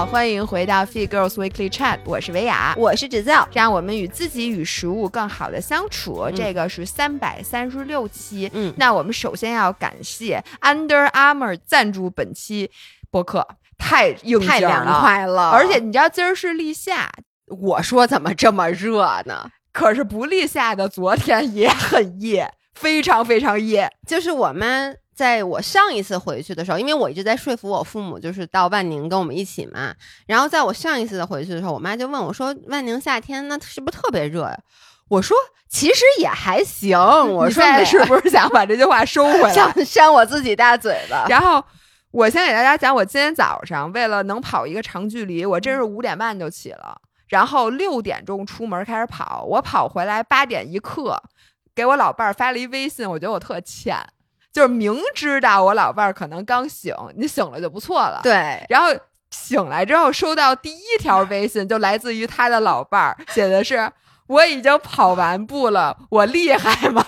好，欢迎回到 Fit Girls Weekly Chat，我是维雅，我是芷造，让我们与自己与食物更好的相处。这个是三百三十六期，嗯，那我们首先要感谢 Under Armour 赞助本期播客，太应太凉快了，而且你知道今儿是立夏，我说怎么这么热呢？可是不立夏的昨天也很热，非常非常热，就是我们。在我上一次回去的时候，因为我一直在说服我父母，就是到万宁跟我们一起嘛。然后在我上一次的回去的时候，我妈就问我说：“万宁夏天那是不是特别热呀？”我说：“其实也还行。”我说：“是不是想把这句话收回来，想扇我自己大嘴巴？”然后我先给大家讲，我今天早上为了能跑一个长距离，我真是五点半就起了，然后六点钟出门开始跑，我跑回来八点一刻，给我老伴儿发了一微信，我觉得我特欠。就是明知道我老伴儿可能刚醒，你醒了就不错了。对，然后醒来之后收到第一条微信，就来自于他的老伴儿，写的是：“我已经跑完步了，我厉害吗？”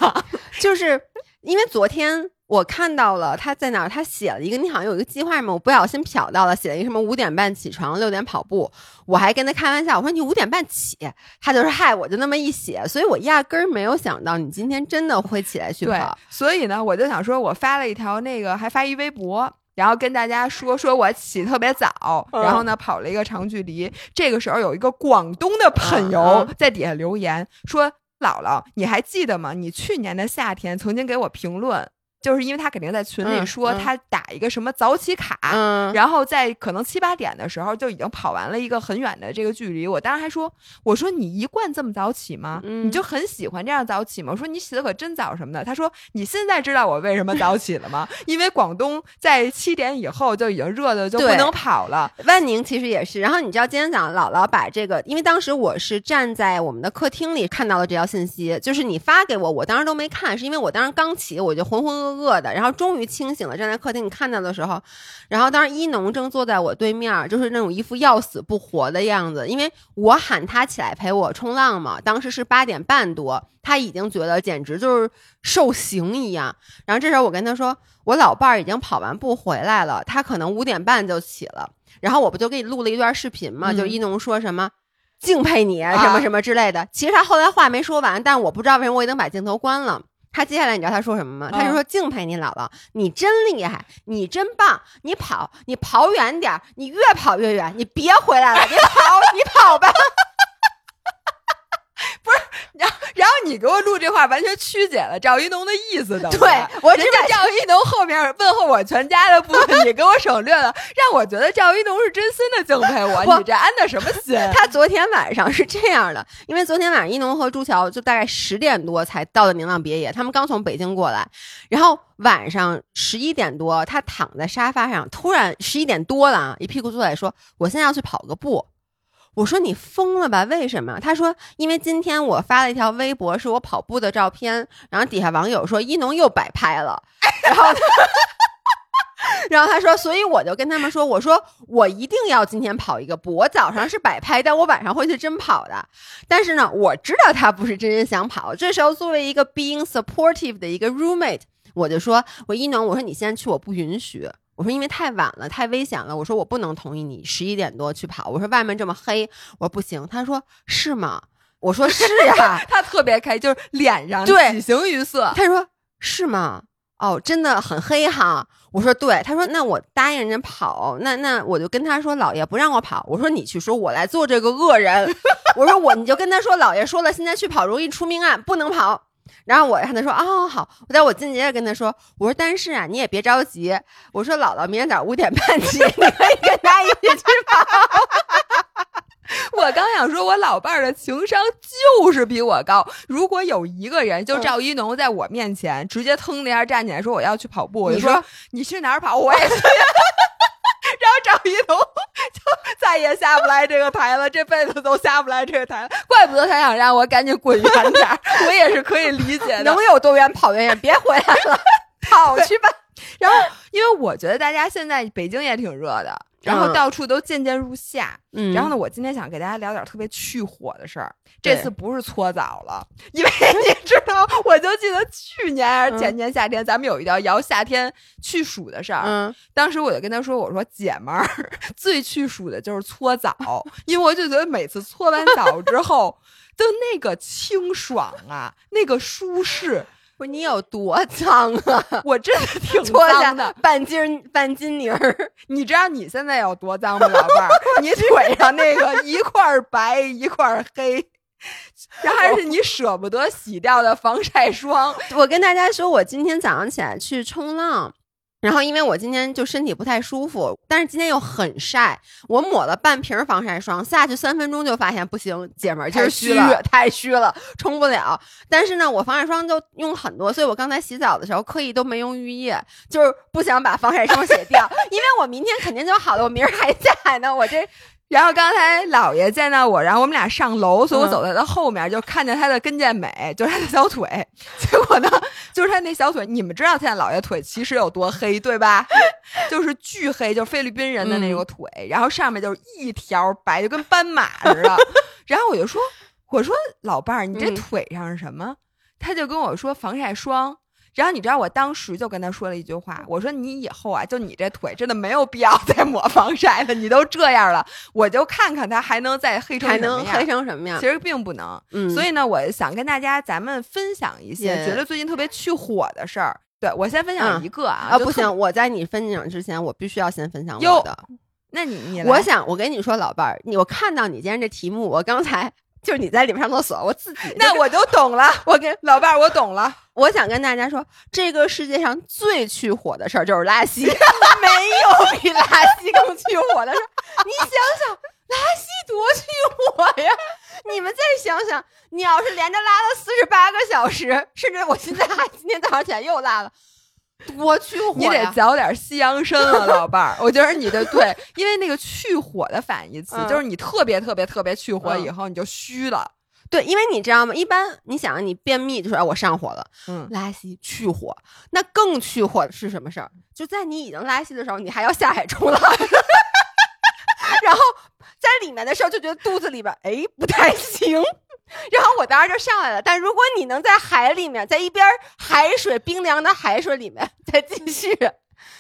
就是因为昨天。我看到了他在哪儿，他写了一个，你好像有一个计划吗？我不小心瞟到了，写了一个什么五点半起床，六点跑步。我还跟他开玩笑，我说你五点半起，他就说嗨，我就那么一写，所以我压根儿没有想到你今天真的会起来去跑。所以呢，我就想说，我发了一条那个，还发一微博，然后跟大家说，说我起特别早，然后呢跑了一个长距离。这个时候有一个广东的朋友在底下留言说：“姥姥，你还记得吗？你去年的夏天曾经给我评论。”就是因为他肯定在群里说他打一个什么早起卡，然后在可能七八点的时候就已经跑完了一个很远的这个距离。我当时还说，我说你一贯这么早起吗？你就很喜欢这样早起吗？我说你起的可真早什么的。他说你现在知道我为什么早起了吗？因为广东在七点以后就已经热的就不能跑了。万宁其实也是。然后你知道今天早上姥姥把这个，因为当时我是站在我们的客厅里看到了这条信息，就是你发给我，我当时都没看，是因为我当时刚起，我就浑浑噩。饿的，然后终于清醒了，站在客厅你看到的时候，然后当时一农正坐在我对面，就是那种一副要死不活的样子，因为我喊他起来陪我冲浪嘛，当时是八点半多，他已经觉得简直就是受刑一样。然后这时候我跟他说，我老伴儿已经跑完步回来了，他可能五点半就起了。然后我不就给你录了一段视频嘛，就一农说什么敬佩你什么什么之类的。其实他后来话没说完，但我不知道为什么我已经把镜头关了。他接下来你知道他说什么吗？他就说敬佩你姥姥，你真厉害，你真棒，你跑，你跑远点儿，你越跑越远，你别回来了，你跑，你跑吧。不是，然后然后你给我录这话，完全曲解了赵一农的意思的。对我人家赵一农后面问候我全家的部分，你给我省略了，让我觉得赵一农是真心的敬佩我。你这安的什么心？他昨天晚上是这样的，因为昨天晚上一农和朱桥就大概十点多才到的明浪别野，他们刚从北京过来，然后晚上十一点多，他躺在沙发上，突然十一点多了啊，一屁股坐起来说：“我现在要去跑个步。”我说你疯了吧？为什么？他说因为今天我发了一条微博，是我跑步的照片，然后底下网友说一农又摆拍了，然后，然后他说，所以我就跟他们说，我说我一定要今天跑一个步，我早上是摆拍，但我晚上会去真跑的。但是呢，我知道他不是真心想跑。这时候作为一个 being supportive 的一个 roommate，我就说我一农，我说你先去，我不允许。我说因为太晚了，太危险了。我说我不能同意你十一点多去跑。我说外面这么黑，我说不行。他说是吗？我说是呀。他特别开，就是脸上对喜形于色。他说是吗？哦，真的很黑哈。我说对。他说那我答应人家跑，那那我就跟他说老爷不让我跑。我说你去说，我来做这个恶人。我说我你就跟他说老爷说了，现在去跑容易出命案，不能跑。然后我跟他说啊好，我在我进接着跟他说，我说但是啊你也别着急，我说姥姥明天早上五点半起，你可以跟他一起去跑。我刚想说，我老伴儿的情商就是比我高。如果有一个人，就赵一农，在我面前直接腾的一下站起来说我要去跑步，我就说你去哪儿跑，我也去。然后赵一头 就再也下不来这个台了，这辈子都下不来这个台了。怪不得他想让我赶紧滚远点儿，我也是可以理解的。能有多远跑远远，别回来了，跑去吧。然后，因为我觉得大家现在北京也挺热的，然后到处都渐渐入夏。嗯，然后呢，我今天想给大家聊点特别去火的事儿。这次不是搓澡了，因为 你知道，我就记得去年还是前年夏天，咱们有一条聊夏天去暑的事儿。嗯，当时我就跟他说：“我说姐们儿，最去暑的就是搓澡，因为我就觉得每次搓完澡之后 就那个清爽啊，那个舒适。”不是你有多脏啊？我真的 挺脏的，半斤半斤泥儿。你知道你现在有多脏吗，老伴儿？你腿上那个一块白一块黑，然后还是你舍不得洗掉的防晒霜。我跟大家说，我今天早上起来去冲浪。然后，因为我今天就身体不太舒服，但是今天又很晒，我抹了半瓶防晒霜，下去三分钟就发现不行，姐们儿太虚了，太虚了，冲不了。但是呢，我防晒霜就用很多，所以我刚才洗澡的时候刻意都没用浴液，就是不想把防晒霜 洗掉，因为我明天肯定就好了，我明儿还在呢，我这。然后刚才姥爷见到我，然后我们俩上楼，所以我走在他后面，就看见他的跟腱美，就是他的小腿。结果呢，就是他那小腿，你们知道现在姥爷腿其实有多黑，对吧？就是巨黑，就是菲律宾人的那个腿，然后上面就是一条白，就跟斑马似的。然后我就说：“我说老伴儿，你这腿上是什么？”他就跟我说：“防晒霜。”然后你知道我当时就跟他说了一句话，我说你以后啊，就你这腿真的没有必要再抹防晒了，你都这样了，我就看看他还能再黑成还能黑成什么样？其实并不能。嗯，所以呢，我想跟大家咱们分享一些觉得最近特别去火的事儿。对我先分享一个啊，啊不行，我在你分享之前，我必须要先分享我的。那你你，我想我跟你说，老伴儿，你我看到你今天这题目，我刚才。就是你在里面上厕所，我自己 那我就懂了。我跟 老伴儿，我懂了。我想跟大家说，这个世界上最去火的事儿就是拉稀，没有比拉稀更去火的事儿。你想想，拉稀多去火呀！你们再想想，你要是连着拉了四十八个小时，甚至我现在还今天早上起来又拉了。多去火，你得嚼点西洋参啊，老伴儿。我觉得你的对，因为那个去火的反义词就是你特别特别特别去火以后你就虚了。对，因为你知道吗？一般你想你便秘就说我上火了，嗯，拉稀去火，那更去火的是什么事儿？就在你已经拉稀的时候，你还要下海冲浪，然后在里面的时候就觉得肚子里边哎不太行。然后我当时就上来了，但如果你能在海里面，在一边海水冰凉的海水里面再继续，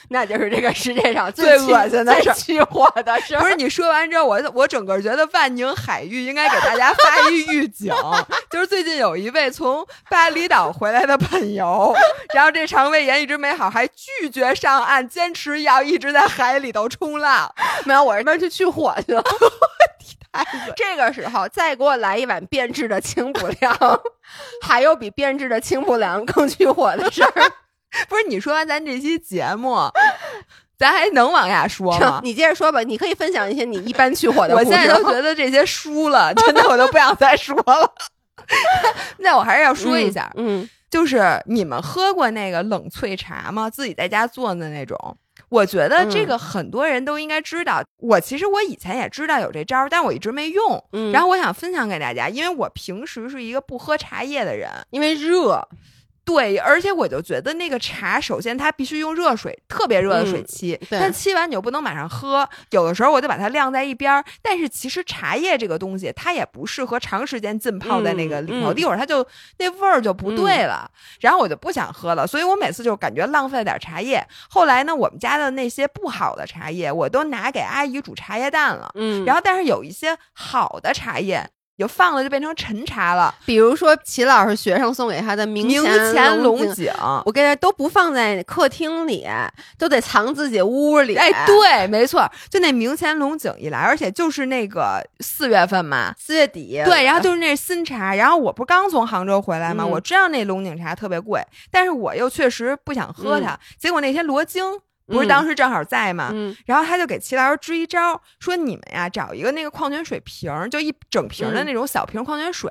那就是这个世界上最恶心的事去火的事。不是你说完之后，我我整个觉得万宁海域应该给大家发一预警，就是最近有一位从巴厘岛回来的朋友，然后这肠胃炎一直没好，还拒绝上岸，坚持要一直在海里头冲浪。没有，我这边去去火去了。这个时候再给我来一碗变质的清补凉，还有比变质的清补凉更去火的事儿？不是你说完咱这期节目，咱还能往下说吗？你接着说吧，你可以分享一些你一般去火的。我现在都觉得这些输了，真的我都不想再说了。那我还是要说一下，嗯，就是你们喝过那个冷萃茶吗？自己在家做的那种。我觉得这个很多人都应该知道。我其实我以前也知道有这招，但我一直没用。然后我想分享给大家，因为我平时是一个不喝茶叶的人，因为热。对，而且我就觉得那个茶，首先它必须用热水，特别热的水沏，但沏完你又不能马上喝，有的时候我就把它晾在一边儿。但是其实茶叶这个东西，它也不适合长时间浸泡在那个里头，一会儿它就那味儿就不对了。然后我就不想喝了，所以我每次就感觉浪费了点茶叶。后来呢，我们家的那些不好的茶叶，我都拿给阿姨煮茶叶蛋了。嗯，然后但是有一些好的茶叶。就放了，就变成陈茶了。比如说齐老师学生送给他的明前龙井，我跟他都不放在客厅里，都得藏自己屋里。哎，对，没错，就那明前龙井一来，而且就是那个四月份嘛，四月底，对，然后就是那新茶。然后我不是刚从杭州回来嘛，我知道那龙井茶特别贵，但是我又确实不想喝它。结果那天罗京。不是当时正好在吗？嗯。然后他就给齐老师支一招，说你们呀找一个那个矿泉水瓶，就一整瓶的嗯。那种小瓶矿泉水，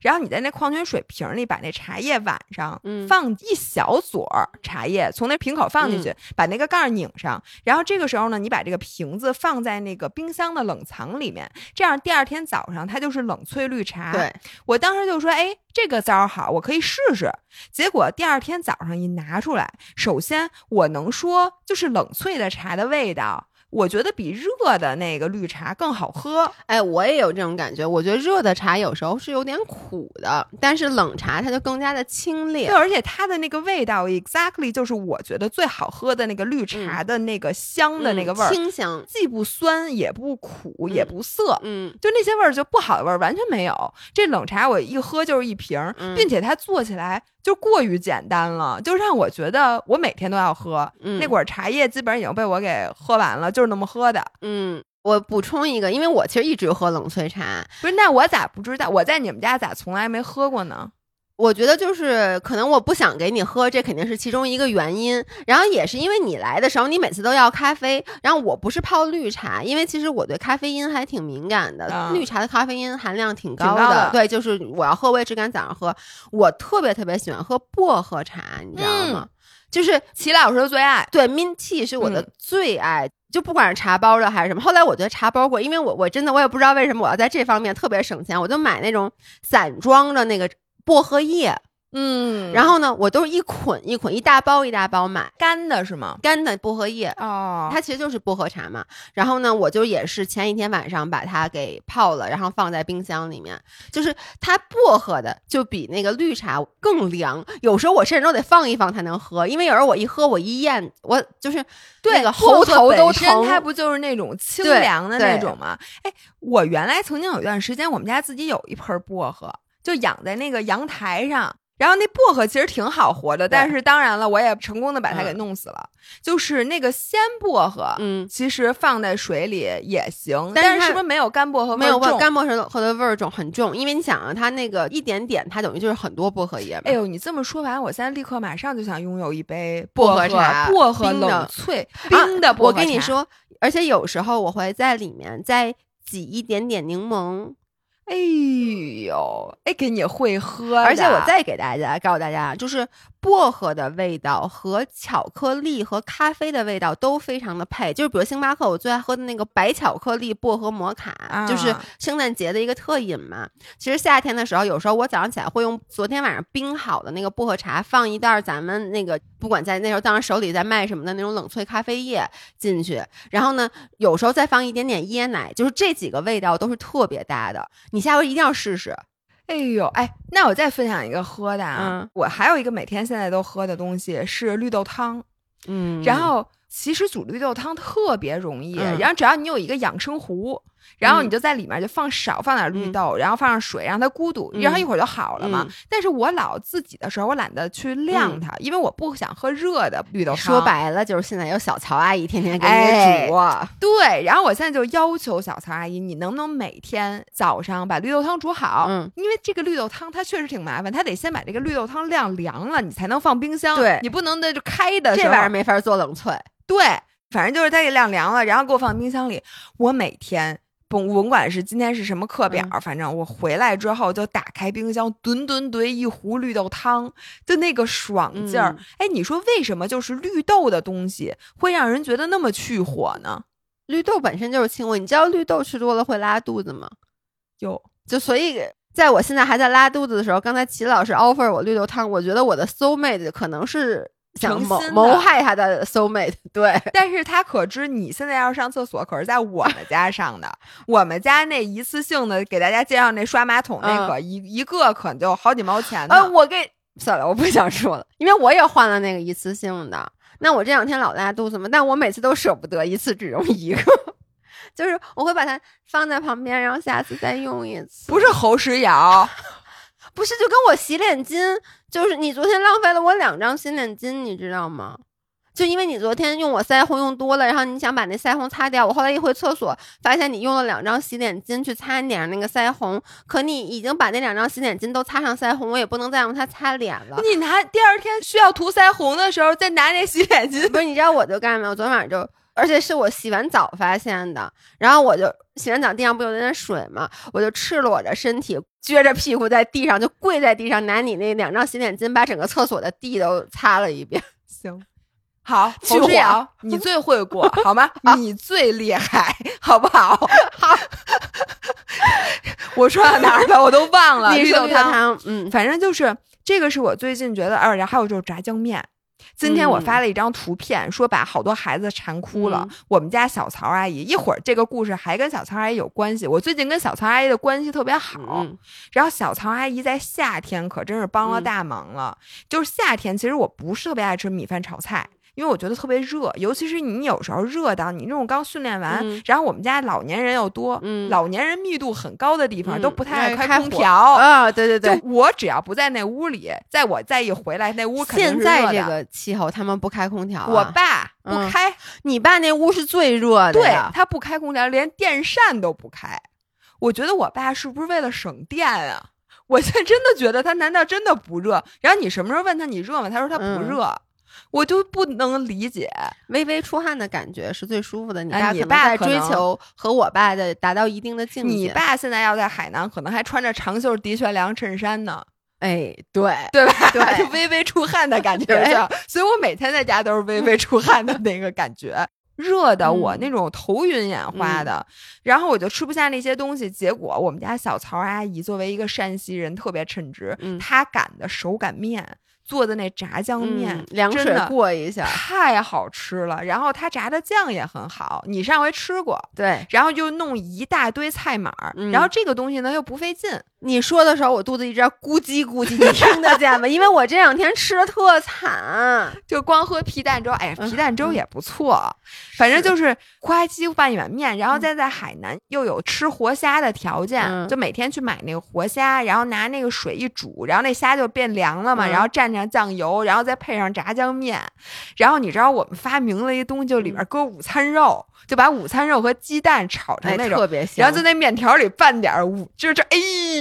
然后你在那矿泉水瓶里把那茶叶碗上嗯。放一小撮茶叶，从那瓶口放进去，嗯。把那个盖儿拧上，然后这个时候呢，你把这个瓶子放在那个冰箱的冷藏里面，这样第二天早上它就是冷萃绿茶。对，我当时就说，哎，这个招好，我可以试试。结果第二天早上一拿出来，首先我能说，就是冷萃的茶的味道，我觉得比热的那个绿茶更好喝。哎，我也有这种感觉。我觉得热的茶有时候是有点苦的，但是冷茶它就更加的清冽对，。而且它的那个味道，exactly 就是我觉得最好喝的那个绿茶的那个香的那个味儿，嗯清香。既不酸也不苦也不涩。嗯就那些味儿就不好的味儿完全没有，这冷茶我一喝就是一瓶并且它做起来就过于简单了，就让我觉得我每天都要喝。嗯，那管茶叶基本上已经被我给喝完了，就是那么喝的。嗯，我补充一个，因为我其实一直喝冷萃茶，不是，那我咋不知道？我在你们家咋从来没喝过呢？我觉得就是可能我不想给你喝，这肯定是其中一个原因。然后也是因为你来的时候，你每次都要咖啡，然后我不是泡绿茶，因为其实我对咖啡因还挺敏感的，啊绿茶的咖啡因含量挺高的对，就是我要喝，我也只敢早上喝。我特别特别喜欢喝薄荷茶，你知道吗？就是齐老师的最爱。对，mint tea 是我的嗯最爱，就不管是茶包的还是什么。后来我觉得茶包过，因为我我真的我也不知道为什么我要在这方面特别省钱，我就买那种散装的那个薄荷叶，嗯然后呢，我都是一捆一捆，一大包一大包买干的是吗？干的薄荷叶。哦，它其实就是薄荷茶嘛，然后呢，我就也是前一天晚上把它给泡了，然后放在冰箱里面。就是它薄荷的就比那个绿茶更凉，有时候我甚至都得放一放才能喝，因为有时候我一喝我一咽，我就是对那个喉头都疼。它不就是那种清凉的那种吗？哎，我原来曾经有一段时间，我们家自己有一盆薄荷，就养在那个阳台上。然后那薄荷其实挺好活的，但是当然了，我也成功的把它给嗯弄死了。就是那个鲜薄荷，嗯，其实放在水里也行，但是但是是不是没有干薄荷没有？干薄荷的味儿重很重，因为你想啊，它那个一点点，它等于就是很多薄荷叶嘛。哎呦，你这么说完，我现在立刻马上就想拥有一杯薄荷荷茶薄荷冷萃冰的薄荷我跟你，说，而且有时候我会在里面再挤一点点柠檬，哎呦，哎，给你会喝，而且我再给大家告诉大家，就是薄荷的味道和巧克力和咖啡的味道都非常的配。就是比如星巴克，我最爱喝的那个白巧克力薄荷摩卡，啊就是圣诞节的一个特饮嘛。其实夏天的时候，有时候我早上起来会用昨天晚上冰好的那个薄荷茶，放一袋儿咱们那个不管在那时候当时手里在卖什么的那种冷萃咖啡液进去，然后呢，有时候再放一点点椰奶，就是这几个味道都是特别搭的。你下回一定要试试。哎呦，哎，那我再分享一个喝的啊，嗯我还有一个每天现在都喝的东西是绿豆汤，嗯然后其实煮绿豆汤特别容易，嗯然后只要你有一个养生壶。然后嗯你就在里面就放少放点绿豆，然后放上水，让它咕嘟，嗯然后一会儿就好了嘛。嗯但是我老自己的时候，我懒得去晾它，因为我不想喝热的绿豆汤。说白了就是现在有小曹阿姨天天给哎你煮，啊对，然后我现在就要求小曹阿姨，你能不能每天早上把绿豆汤煮好？嗯，因为这个绿豆汤它确实挺麻烦，它得先把这个绿豆汤晾凉了，你才能放冰箱。对你不能那就开的时这玩意儿没法做冷萃。对，反正就是它给晾凉了，然后给我放冰箱里。我每天甭甭管是今天是什么课表，嗯反正我回来之后就打开冰箱，吨吨吨一壶绿豆汤，就那个爽劲儿。嗯哎，你说为什么就是绿豆的东西会让人觉得那么去火呢？绿豆本身就是清火，你知道绿豆吃多了会拉肚子吗？有就所以，在我现在还在拉肚子的时候，刚才齐老师 offer 我绿豆汤，我觉得我的 soul mate 可能是想谋谋害他的 soul mate。对，但是他可知你现在要上厕所，可是在我们家上的。我们家那一次性的给大家介绍那刷马桶那个、一一个可就好几毛钱呢。呃，我给算了，我不想说了，因为我也换了那个一次性的。那我这两天老拉肚子嘛，但我每次都舍不得一次只用一个，就是我会把它放在旁边，然后下次再用一次。不是侯石瑶，不是，就跟我洗脸巾，就是你昨天浪费了我两张洗脸巾，你知道吗？就因为你昨天用我腮红用多了，然后你想把那腮红擦掉，我后来一回厕所，发现你用了两张洗脸巾去擦脸上那个腮红，可你已经把那两张洗脸巾都擦上腮红，我也不能再用它擦脸了。你拿第二天需要涂腮红的时候再拿那洗脸巾，不是？你知道我就干什么？我昨天晚上就，而且是我洗完澡发现的，然后我就洗完澡地上不有点水吗？我就赤裸着身体，撅着屁股在地上就跪在地上，拿你那两张洗脸巾把整个厕所的地都擦了一遍。行。好，去火侯志瑶，你最会过，好吗？你最厉害，好不好？好，我说到哪儿了？我都忘了。绿豆汤，绿豆汤，嗯，反正就是这个是我最近觉得，哎，然后还有就是炸酱面。今天我嗯发了一张图片，说把好多孩子馋哭了。嗯我们家小曹阿姨，一会儿这个故事还跟小曹阿姨有关系。我最近跟小曹阿姨的关系特别好，嗯然后小曹阿姨在夏天可真是帮了嗯大忙了。就是夏天，其实我不是特别爱吃米饭炒菜。因为我觉得特别热，尤其是你有时候热到你那种刚训练完，嗯然后我们家老年人又多，嗯老年人密度很高的地方、嗯都不太爱开空调。啊，对对对就。我只要不在那屋里，在我再一回来，那屋肯定现。在这个气候，他们不开空调、啊。我爸不嗯开，你爸那屋是最热的对，他不开空调，连电扇都不开。我觉得我爸是不是为了省电啊？我现 在真的觉得他难道真的不热？然后你什么时候问他你热吗？他说他不嗯热，我就不能理解。微微出汗的感觉是最舒服的。你哎你爸追求和我爸的达到一定的境界。你，爸现在要在海南，可能还穿着长袖的确良衬衫呢，哎，对，对吧？对 就微微出汗的感 觉所以我每天在家都是微微出汗的那个感觉。热的我嗯那种头晕眼花的，然后我就吃不下那些东西。结果我们家小曹阿姨作为一个山西人，特别称职，嗯她擀的手擀面做的那炸酱面，嗯凉水过一下，太好吃了。然后他炸的酱也很好，你上回吃过。对。然后就弄一大堆菜码儿，嗯然后这个东西呢又不费劲，你说的时候，我肚子一直在咕叽咕叽，你听得见吗？因为我这两天吃的特惨。就光喝皮蛋粥，哎呀，嗯皮蛋粥也不错，反正就是呱唧拌一碗面，然后再在海南又有吃活虾的条件，嗯就每天去买那个活虾，然后拿那个水一煮，然后那虾就变凉了嘛，嗯然后蘸上酱油，然后再配上炸酱面，然后你知道我们发明了一东西，就里边搁午餐肉，就把午餐肉和鸡蛋炒成哎，那种。特别香。然后在那面条里拌点儿午，就是这，哎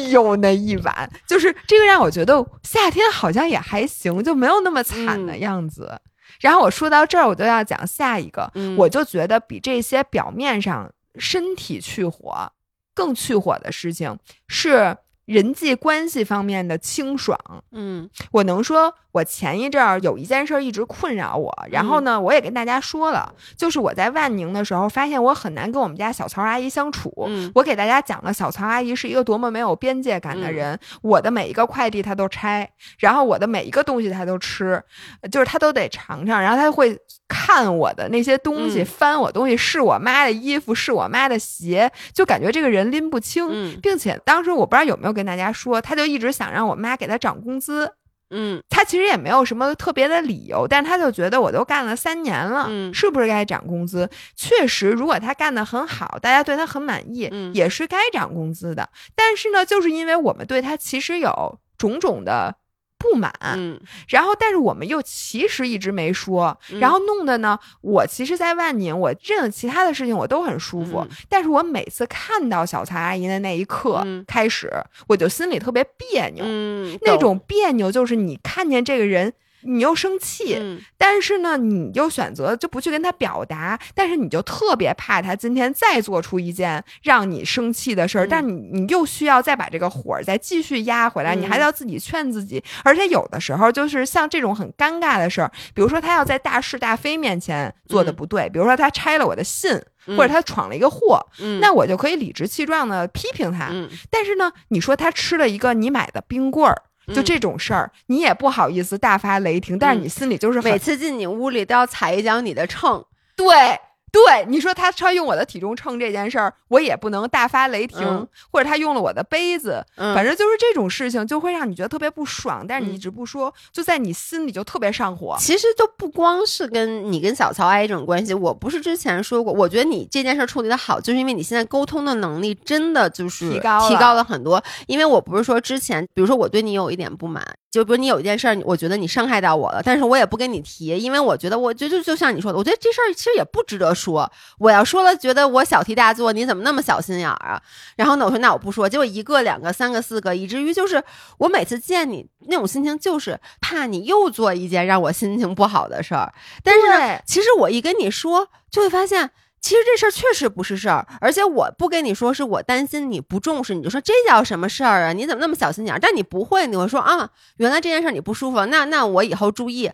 呦那一碗，就是这个让我觉得夏天好像也还行，就没有那么惨的嗯样子。然后我说到这儿，我就要讲下一个，嗯我就觉得比这些表面上身体去火更去火的事情是人际关系方面的清爽。嗯我能说，我前一阵儿有一件事儿一直困扰我，然后呢，我也跟大家说了，就是我在万宁的时候，发现我很难跟我们家小曹阿姨相处。嗯我给大家讲了，小曹阿姨是一个多么没有边界感的人。我的每一个快递她都拆，然后我的每一个东西她都吃，就是她都得尝尝，然后她会看我的那些东西，嗯翻我东西，是我妈的衣服，是我妈的鞋，就感觉这个人拎不清。嗯并且当时我不知道有没有跟大家说，他就一直想让我妈给他涨工资。嗯他其实也没有什么特别的理由，但他就觉得我都干了三年了，嗯是不是该涨工资？确实，如果他干得很好，大家对他很满意，嗯也是该涨工资的。但是呢，就是因为我们对他其实有种种的不满，嗯。然后但是我们又其实一直没说，嗯。然后弄得呢，我其实，在万宁，我任其他的事情我都很舒服，嗯。但是我每次看到小蔡阿姨的那一刻、嗯。开始，我就心里特别别扭。嗯，那种别扭就是你看见这个人，你又生气，嗯。但是呢，你又选择就不去跟他表达，但是你就特别怕他今天再做出一件让你生气的事儿，嗯。但你你又需要再把这个火儿再继续压回来，嗯你还要自己劝自己，而且有的时候就是像这种很尴尬的事儿，比如说他要在大是大非面前做的嗯。不对，比如说他拆了我的信，嗯或者他闯了一个祸，嗯。那我就可以理直气壮的批评他，嗯。但是呢，你说他吃了一个你买的冰棍儿。就嗯这种事儿，你也不好意思大发雷霆，但是嗯你心里就是每次进你屋里都要踩一脚你的秤。对对，你说他他用我的体重秤这件事儿，我也不能大发雷霆，嗯或者他用了我的杯子，嗯反正就是这种事情就会让你觉得特别不爽，但是你嗯一直不说，就在你心里就特别上火。其实都不光是跟你跟小曹阿姨这种关系，我不是之前说过，我觉得你这件事处理的好，就是因为你现在沟通的能力真的就是提高提高了很多。因为我不是说之前，比如说我对你有一点不满，就比如你有一件事儿，我觉得你伤害到我了，但是我也不跟你提，因为我觉得，我觉得就像你说的，我觉得这事儿其实也不值得说。我要说了，觉得我小题大做，你怎么那么小心眼儿啊？然后呢，我说那我不说。结果一个、两个、三个、四个，以至于就是我每次见你那种心情，就是怕你又做一件让我心情不好的事儿。但是呢，其实我一跟你说，就会发现。其实这事儿确实不是事儿，而且我不跟你说，是我担心你不重视，你就说这叫什么事儿啊？你怎么那么小心眼儿？但你不会，你会说啊，原来这件事儿你不舒服，那那我以后注意。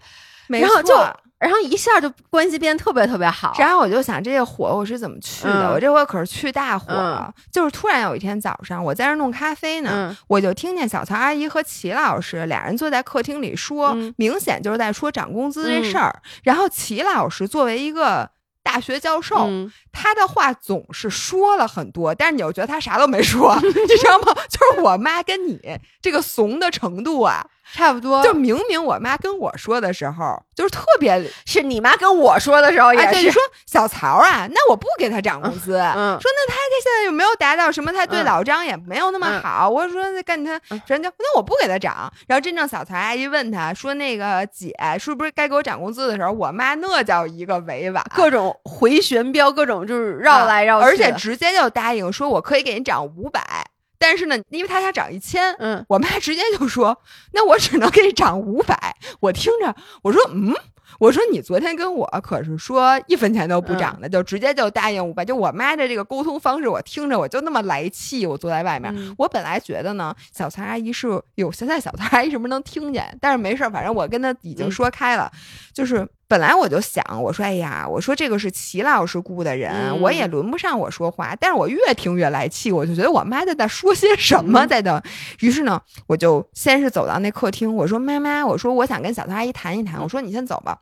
然后就，然后一下就关系变得特别特别好。然后我就想，这些火我是怎么去的？我这回可是去大火了。就是突然有一天早上，我在那弄咖啡呢，我就听见小曹阿姨和齐老师俩人坐在客厅里说，明显就是在说涨工资这事儿。然后齐老师作为一个。大学教授，他的话总是说了很多，但是你又觉得他啥都没说，你知道吗？就是我妈跟你这个怂的程度啊。差不多，就明明我妈跟我说的时候，就是特别是你妈跟我说的时候也是说小曹啊，那我不给他涨工资，说那他这现在有没有达到什么？他对老张也没有那么好。我说干他，人家那我不给他涨。然后真正小曹阿姨问他说那个姐是不是该给我涨工资的时候，我妈那叫一个委婉，各种回旋镖，各种就是绕来绕去，而且直接就答应说我可以给你涨五百。但是呢，因为他家涨一千，嗯，我妈直接就说，那我只能给你涨五百。我听着，我说，嗯。我说你昨天跟我可是说一分钱都不涨的，就直接就答应五百。就我妈的这个沟通方式，我听着我就那么来气。我坐在外面，我本来觉得呢，小曹阿姨是有现在小曹阿姨是不是能听见？但是没事儿，反正我跟她已经说开了。就是本来我就想，我说哎呀，我说这个是齐老师雇的人，我也轮不上我说话。但是我越听越来气，我就觉得我妈在那说些什么在的。于是呢，我就先是走到那客厅，我说妈妈，我说我想跟小曹阿姨谈一谈。我说你先走吧。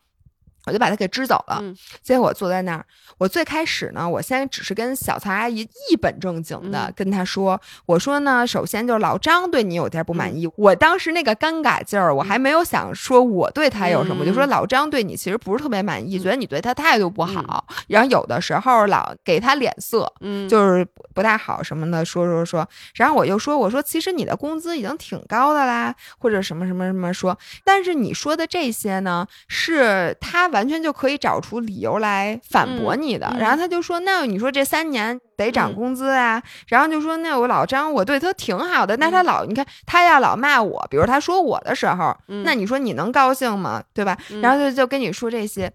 我就把他给支走了。结果我坐在那儿，我最开始呢，我先只是跟小曹阿姨一本正经的跟他说：“我说呢，首先就是老张对你有点不满意。我当时那个尴尬劲儿，我还没有想说我对他有什么，就说老张对你其实不是特别满意，觉得你对他态度不好，然后有的时候老给他脸色，嗯，就是不太好什么的，说说说。然后我又说，我说其实你的工资已经挺高的啦，或者什么什么什么说，但是你说的这些呢，是他。完全就可以找出理由来反驳你的，然后他就说：“那你说这三年得涨工资啊？”然后就说：“那我老张，我对他挺好的，那他老你看他要老骂我，比如他说我的时候，那你说你能高兴吗？对吧？”然后就就跟你说这些。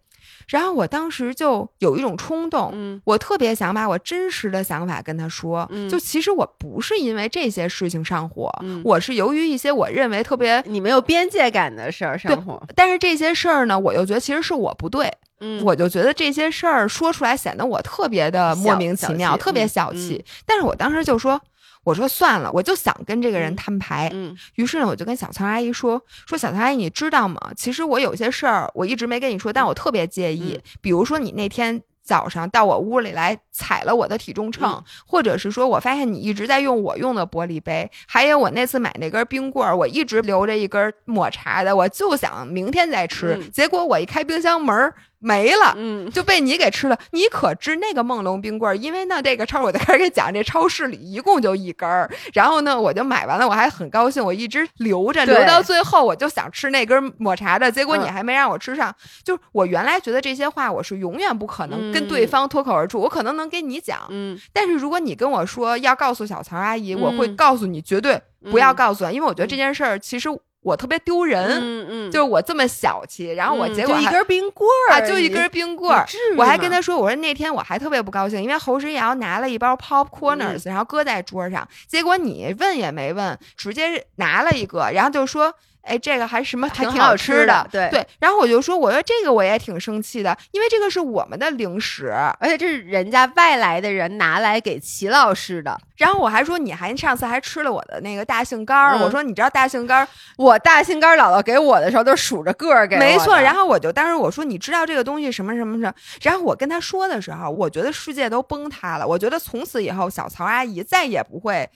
然后我当时就有一种冲动，我特别想把我真实的想法跟他说。就其实我不是因为这些事情上火，我是由于一些我认为特别你没有边界感的事儿上火。但是这些事儿呢，我又觉得其实是我不对，我就觉得这些事儿说出来显得我特别的莫名其妙，特别小气。但是我当时就说。我说算了，我就想跟这个人摊牌。嗯，于是呢，我就跟小曹阿姨说：“说小曹阿姨，你知道吗？其实我有些事儿我一直没跟你说，但我特别介意。比如说你那天早上到我屋里来踩了我的体重秤，或者是说我发现你一直在用我用的玻璃杯，还有我那次买那根冰棍儿，我一直留着一根抹茶的，我就想明天再吃。结果我一开冰箱门儿。”没了，嗯，就被你给吃了。你可知那个梦龙冰棍儿？因为呢，这个超我就开始给讲，这超市里一共就一根儿。然后呢，我就买完了，我还很高兴，我一直留着，留到最后，我就想吃那根抹茶的。结果你还没让我吃上。就是我原来觉得这些话，我是永远不可能跟对方脱口而出。我可能能跟你讲，嗯，但是如果你跟我说要告诉小曹阿姨，我会告诉你绝对不要告诉，因为我觉得这件事儿其实。我特别丢人，嗯嗯，就是我这么小气，然后我结果就一根冰棍儿啊，就一根冰棍儿，我还跟他说，我说那天我还特别不高兴，因为侯诗瑶拿了一包 popcorners，然后搁在桌上，结果你问也没问，直接拿了一个，然后就说。哎，这个还什么还挺好吃的，对对。然后我就说，我说这个我也挺生气的，因为这个是我们的零食，而且这是人家外来的人拿来给齐老师的。然后我还说，你还上次还吃了我的那个大杏干儿，我说你知道大杏干儿，我大杏干儿姥姥给我的时候都数着个儿给。没错。然后我就当时我说，你知道这个东西什么什么什么？然后我跟他说的时候，我觉得世界都崩塌了。我觉得从此以后，小曹阿姨再也不会。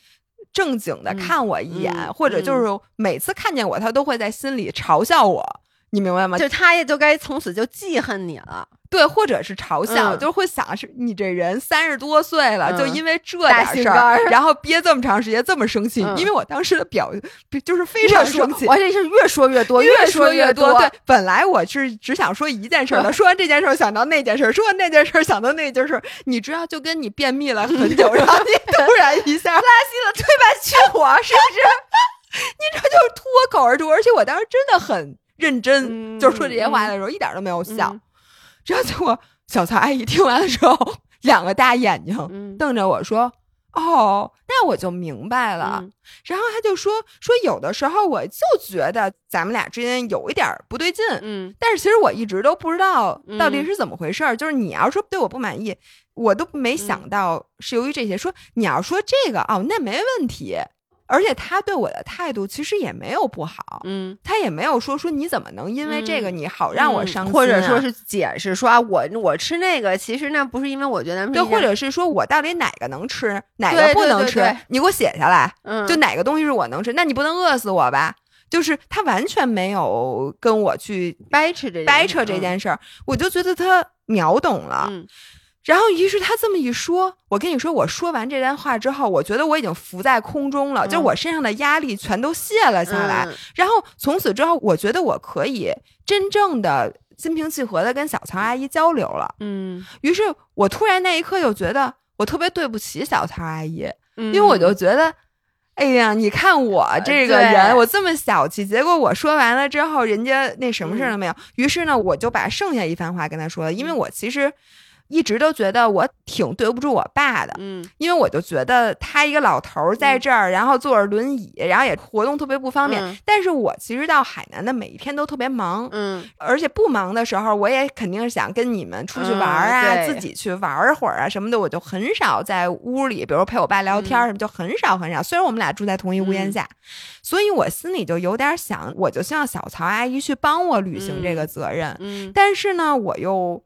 正经的看我一眼，或者就是每次看见我，他都会在心里嘲笑我，你明白吗？就他也就该从此就记恨你了。对，或者是嘲笑，嗯就是会想是你这人三十多岁了，嗯就因为这大点事儿，然后憋这么长时间，这么生气。嗯因为我当时的表就是非常生气，而且是越说越多，越说越多。对，本来我是只想说一件事儿的，说完这件事儿想到那件事儿，说完那件事儿想到那件事儿，你知道，就跟你便秘了很久，然后你突然一下拉稀了，对吧？去火是不是？你这就是脱口而出，而且我当时真的很认真，嗯就是说这些话的时候一点都没有笑。嗯然后结果小曹阿姨听完了之后，两个大眼睛嗯瞪着我说：“哦，那我就明白了。嗯然后他就说：“说有的时候我就觉得咱们俩之间有一点不对劲，嗯但是其实我一直都不知道嗯到底是怎么回事儿。就是你要说对我不满意，我都没嗯想到是由于这些。说你要说这个哦，那没问题。而且他对我的态度其实也没有不好，嗯，他也没有说说你怎么能因为这个嗯你好让我伤心、啊或者说是解释说啊，我我吃那个，其实那不是因为我觉得对，或者是说我到底哪个能吃，哪个不能吃，对对对你给我写下来。嗯，就哪个东西是我能吃，那你不能饿死我吧？就是他完全没有跟我去掰扯这掰扯这件事儿，我就觉得他秒懂了。嗯然后，于是他这么一说，我跟你说，我说完这段话之后，我觉得我已经浮在空中了，嗯就我身上的压力全都卸了下来。嗯然后从此之后，我觉得我可以真正的心平气和的跟小曹阿姨交流了。嗯，于是我突然那一刻又觉得我特别对不起小曹阿姨，因因为我就觉得。哎呀，你看我这个人，我这么小气，结果我说完了之后，人家那什么事儿都没有。于是呢，我就把剩下一番话跟他说了，因为我其实一直都觉得我挺对不住我爸的，嗯因为我就觉得他一个老头儿在这儿，然后坐着轮椅，然后也活动特别不方便。嗯但是我其实到海南的每一天都特别忙，嗯而且不忙的时候，我也肯定是想跟你们出去玩啊，嗯自己去玩会儿啊什么的。我就很少在屋里，比如陪我爸聊天什么，就很少很少。虽然我们俩住在同一屋檐下，所以我心里就有点想，我就希望小曹阿姨去帮我履行这个责任。嗯但是呢，我又。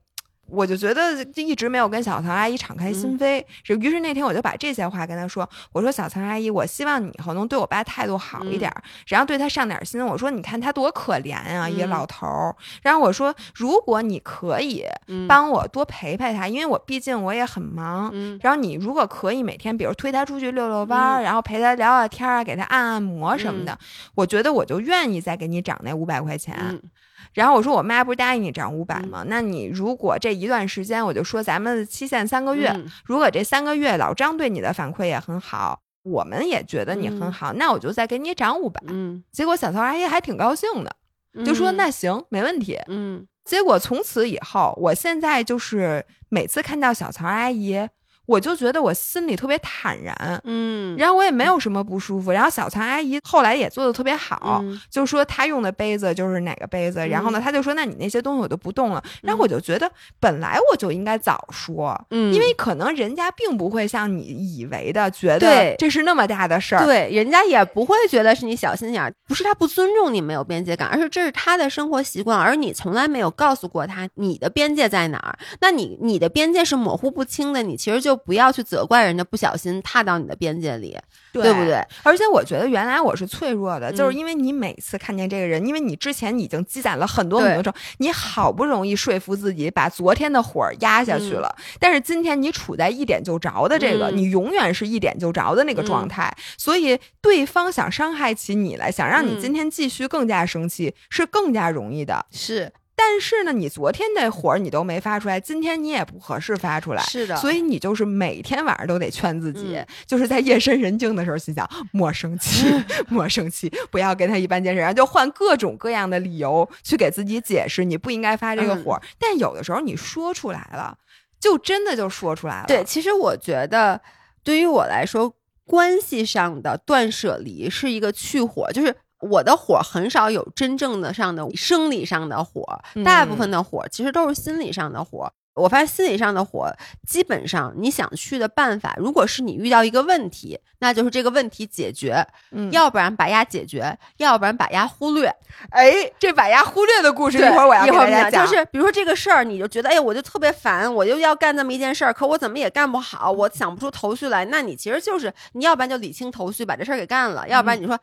我就觉得就一直没有跟小唐阿姨敞开心扉，是、于是那天我就把这些话跟她说，我说小唐阿姨，我希望你以后能对我爸态度好一点儿，然后对他上点心。我说你看他多可怜啊，一老头儿。然后我说，如果你可以嗯帮我多陪陪他，因为我毕竟我也很忙。嗯然后你如果可以每天，比如推他出去遛遛弯然后陪他聊聊天给他按按摩什么的，我觉得我就愿意再给你涨那五百块钱。嗯然后我说我妈不是答应你涨五百吗？那你如果这一段时间，我就说咱们期限三个月，嗯如果这三个月老张对你的反馈也很好，我们也觉得你很好，那我就再给你涨五百。嗯，结果小曹阿姨还挺高兴的，就说嗯那行没问题。嗯结果从此以后，我现在就是每次看到小曹阿姨，我就觉得我心里特别坦然。嗯，然后我也没有什么不舒服，然后小曹阿姨后来也做的特别好，嗯。就说她用的杯子就是哪个杯子，然后呢，她就说那你那些东西我就不动了，然后我就觉得本来我就应该早说，嗯，因为可能人家并不会像你以为的觉得这是那么大的事儿，对，人家也不会觉得是你小心眼儿，不是他不尊重你没有边界感，而是这是他的生活习惯，而你从来没有告诉过他你的边界在哪儿。那你你的边界是模糊不清的，你其实就不要去责怪人家不小心踏到你的边界里，对不？对？而且我觉得原来我是脆弱的，嗯就是因为你每次看见这个人，因为你之前已经积攒了很多很多种，你好不容易说服自己把昨天的火压下去了，但是今天你处在一点就着的这个，嗯。你永远是一点就着的那个状态，所以对方想伤害起你来，想让你嗯。今天继续更加生气，是更加容易的。是但是呢，你昨天那火儿你都没发出来，今天你也不合适发出来。是的，所以你就是每天晚上都得劝自己，嗯就是在夜深人静的时候，心想莫生气，莫生气，不要跟他一般见识，然后就换各种各样的理由去给自己解释你不应该发这个嗯火。但有的时候你说出来了，就真的就说出来了。对，其实我觉得对于我来说，关系上的断舍离是一个去火，就是。我的火很少有真正的上的生理上的火，大部分的火其实都是心理上的火。我发现心理上的火，基本上你想去的办法，如果是你遇到一个问题，那就是这个问题解决，嗯要不然把压解决，要不然把压忽略。哎，这把压忽略的故事，一会儿我要给大家讲。就是比如说这个事儿，你就觉得，哎，我就特别烦，我就要干这么一件事儿，可我怎么也干不好，我想不出头绪来。那你其实就是，你要不然就理清头绪，把这事儿给干了；要不然你说。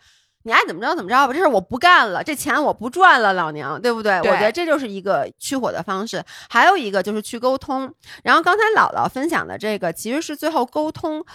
你爱怎么着怎么着吧，这事我不干了，这钱我不赚了，老娘，对不对？对我觉得这就是一个去火的方式。还有一个就是去沟通。然后刚才姥姥分享的这个，其实是最后沟通，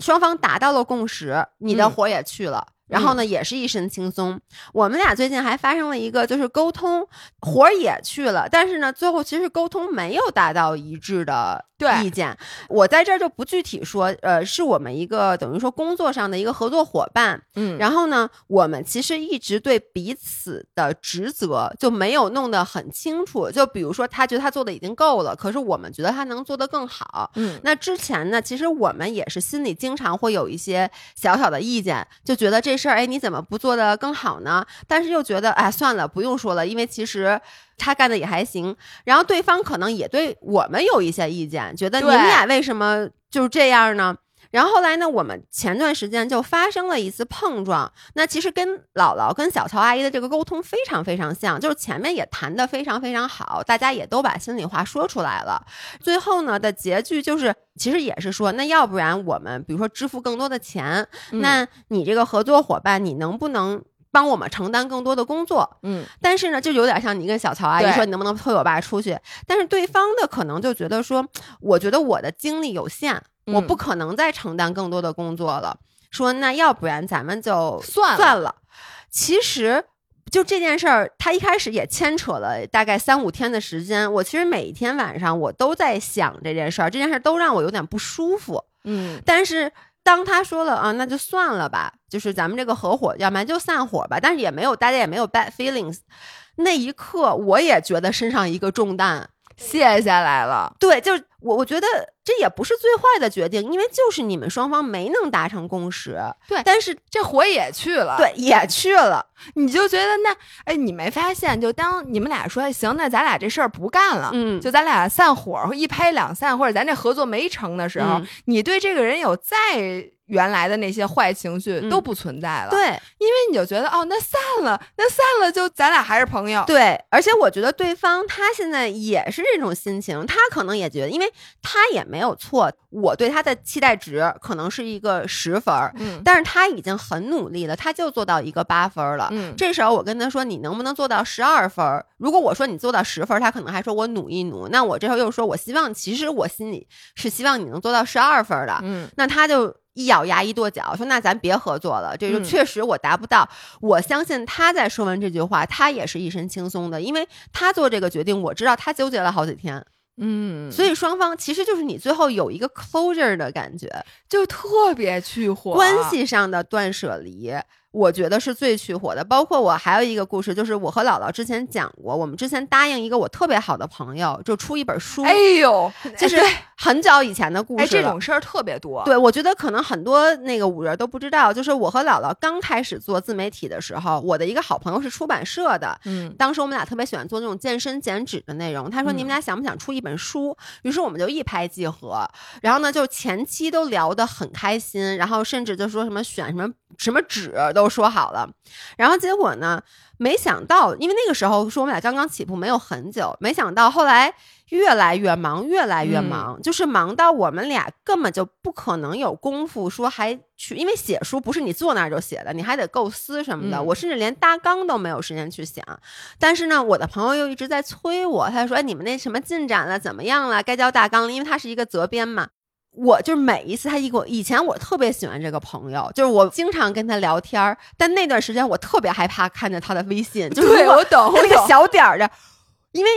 双方达到了共识，你的嗯火也去了。然后呢，也是一身轻松。我们俩最近还发生了一个，就是沟通火儿也去了，但是呢，最后其实沟通没有达到一致的对意见。我在这儿就不具体说，呃，是我们一个等于说工作上的一个合作伙伴。嗯然后呢，我们其实一直对彼此的职责就没有弄得很清楚。就比如说，他觉得他做的已经够了，可是我们觉得他能做得更好。嗯那之前呢，其实我们也是心里经常会有一些小小的意见，就觉得这事儿，哎，你怎么不做得更好呢？但是又觉得，哎，算了，不用说了，因为其实他干的也还行。然后对方可能也对我们有一些意见，觉得你们俩为什么就是这样呢？然后后来呢，我们前段时间就发生了一次碰撞。那其实跟姥姥、跟小乔阿姨的这个沟通非常非常像，就是前面也谈得非常非常好，大家也都把心里话说出来了。最后呢的结局就是，其实也是说，那要不然我们比如说支付更多的钱，嗯那你这个合作伙伴，你能不能帮我们承担更多的工作？嗯但是呢，就有点像你跟小曹阿姨说，你能不能推我爸出去？但是对方的可能就觉得说，我觉得我的精力有限，我嗯不可能再承担更多的工作了。说那要不然咱们就算了算了。其实就这件事儿，他一开始也牵扯了大概三五天的时间。我其实每一天晚上我都在想这件事儿，这件事儿都让我有点不舒服。嗯但是当他说了啊，那就算了吧，就是咱们这个合伙，要不然就散伙吧。但是也没有大家也没有 bad feelings。那一刻，我也觉得身上一个重担。卸下来了。对，就是我，我觉得这也不是最坏的决定，因为就是你们双方没能达成共识。对但是这火也去了，对也去了。你就觉得那哎，你没发现？就当你们俩说行，那咱俩这事儿不干了，嗯就咱俩散伙，或一拍两散，或者咱这合作没成的时候，嗯你对这个人有再原来的那些坏情绪嗯都不存在了，，对因为你就觉得哦，那散了，那散了，就咱俩还是朋友，对，而且我觉得对方他现在也是这种心情，他可能也觉得，因为他也没有错，我对他的期待值可能是一个十分但是他已经很努力了，他就做到一个八分儿了。嗯，这时候我跟他说：“你能不能做到十二分儿？”如果我说你做到十分儿，他可能还说我努一努。那我这时候又说我希望，其实我心里是希望你能做到十二分儿的。嗯那他就一咬牙一跺脚说：“那咱别合作了。”这就嗯确实我达不到。我相信他在说完这句话，他也是一身轻松的，因为他做这个决定，我知道他纠结了好几天。嗯，所以双方其实就是你最后有一个 closure 的感觉，就特别去火，关系上的断舍离。我觉得是最去火的，包括我还有一个故事，就是我和姥姥之前讲过，我们之前答应一个我特别好的朋友，就出一本书，哎呦，就是很早以前的故事哎，了。这种事儿特别多，对，我觉得可能很多那个五人都不知道，就是我和姥姥刚开始做自媒体的时候，我的一个好朋友是出版社的。嗯当时我们俩特别喜欢做那种健身减脂的内容，他说嗯你们俩想不想出一本书？于是我们就一拍即合，然后呢就前期都聊得很开心，然后甚至就说什么选什么什么纸都说好了，然后结果呢，没想到，因为那个时候是我们俩刚刚起步没有很久，没想到后来越来越忙，越来越嗯忙，就是忙到我们俩根本就不可能有功夫说还去，因为写书不是你坐那儿就写的，你还得构思什么的，嗯我甚至连大纲都没有时间去想。但是呢，我的朋友又一直在催我，他说：“哎，你们那什么进展了？怎么样了？该交大纲了？”因为他是一个责编嘛。我就是每一次他一给我，以前我特别喜欢这个朋友，就是我经常跟他聊天儿，但那段时间我特别害怕看见他的微信，就是我懂，那个小点儿的，因为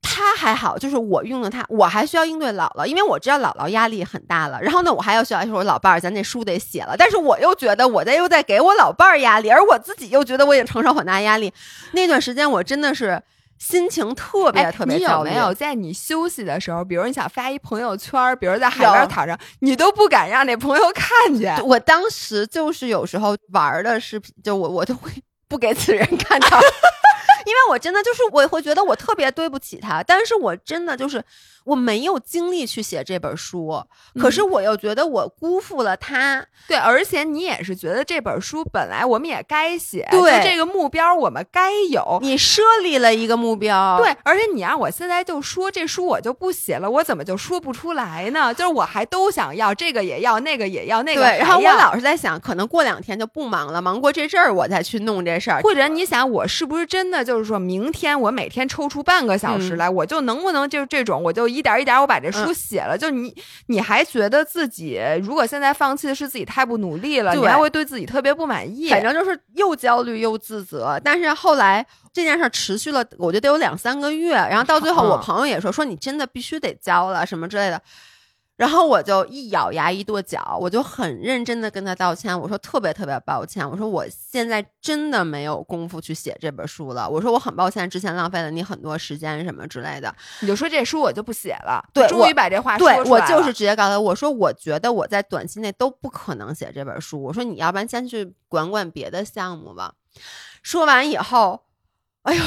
他还好，就是我用了他，我还需要应对姥姥，因为我知道姥姥压力很大了。然后呢，我还要需要说，老伴儿，咱那书得写了，但是我又觉得我在又在给我老伴儿压力，而我自己又觉得我也承受很大压力。那段时间我真的是心情特别哎特别焦虑。你有没有在你休息的时候，比如你想发一朋友圈，比如在海边有躺着，你都不敢让那朋友看见？我当时就是有时候玩的视频，就我我都会不给此人看到。因为我真的就是我会觉得我特别对不起他，但是我真的就是我没有精力去写这本书，可是我又觉得我辜负了他。对，而且你也是觉得这本书本来我们也该写，对这个目标我们该有。你设立了一个目标，对，而且你让我现在就说这书我就不写了，我怎么就说不出来呢？就是我还都想要，这个也要，那个也要，那个对，然后我老是在想，可能过两天就不忙了，忙过这阵儿我再去弄这事儿。或者你想，我是不是真的就是说明天我每天抽出半个小时嗯来，我就能不能就是这种，我就一点一点我把这书嗯写了？就你你还觉得自己如果现在放弃的是自己太不努力了，你对还会对自己特别不满意。反正就是又焦虑又自责，但是后来这件事儿持续了，我觉得得有两三个月，然后到最后我嗯朋友也说说你真的必须得交了什么之类的，然后我就一咬牙一跺脚，我就很认真的跟他道歉，我说特别特别抱歉，我说我现在真的没有功夫去写这本书了，我说我很抱歉之前浪费了你很多时间什么之类的，你就说这书我就不写了，对终于把这话说对我就是出来了直接告诉他，我说我觉得我在短期内都不可能写这本书。我说你要不然先去管管别的项目吧。说完以后，哎呦，